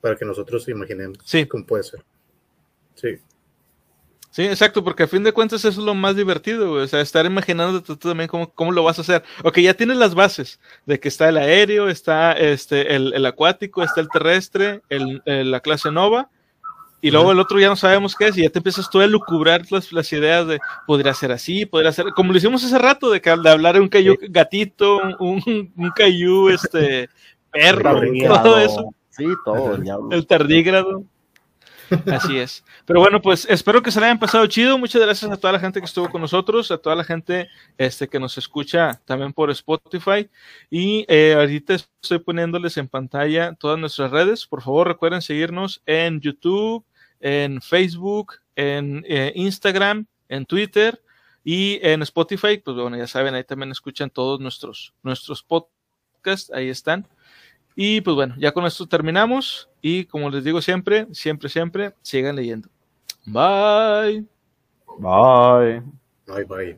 Para que nosotros imaginemos Sí. cómo puede ser. Sí. Sí, exacto, porque a fin de cuentas eso es lo más divertido, güey, O sea, estar imaginando tú también cómo, cómo lo vas a hacer. Ok, ya tienes las bases de que está el aéreo, está este, el, el acuático, está el terrestre, el, el- la clase Nova, y luego el otro ya no sabemos qué es, y ya te empiezas tú a lucubrar las, las ideas de podría ser así, podría ser, como lo hicimos hace rato, de, que, de hablar de un cayú gatito, un, un cayú este, perro, todo eso. Sí, todo. El tardígrado. Así es. Pero bueno, pues espero que se la hayan pasado chido. Muchas gracias a toda la gente que estuvo con nosotros, a toda la gente este, que nos escucha también por Spotify. Y eh, ahorita estoy poniéndoles en pantalla todas nuestras redes. Por favor, recuerden seguirnos en YouTube, en Facebook, en eh, Instagram, en Twitter y en Spotify. Pues bueno, ya saben, ahí también escuchan todos nuestros, nuestros podcasts. Ahí están. Y pues bueno, ya con esto terminamos. Y como les digo siempre, siempre, siempre, sigan leyendo. Bye. Bye. Bye, bye.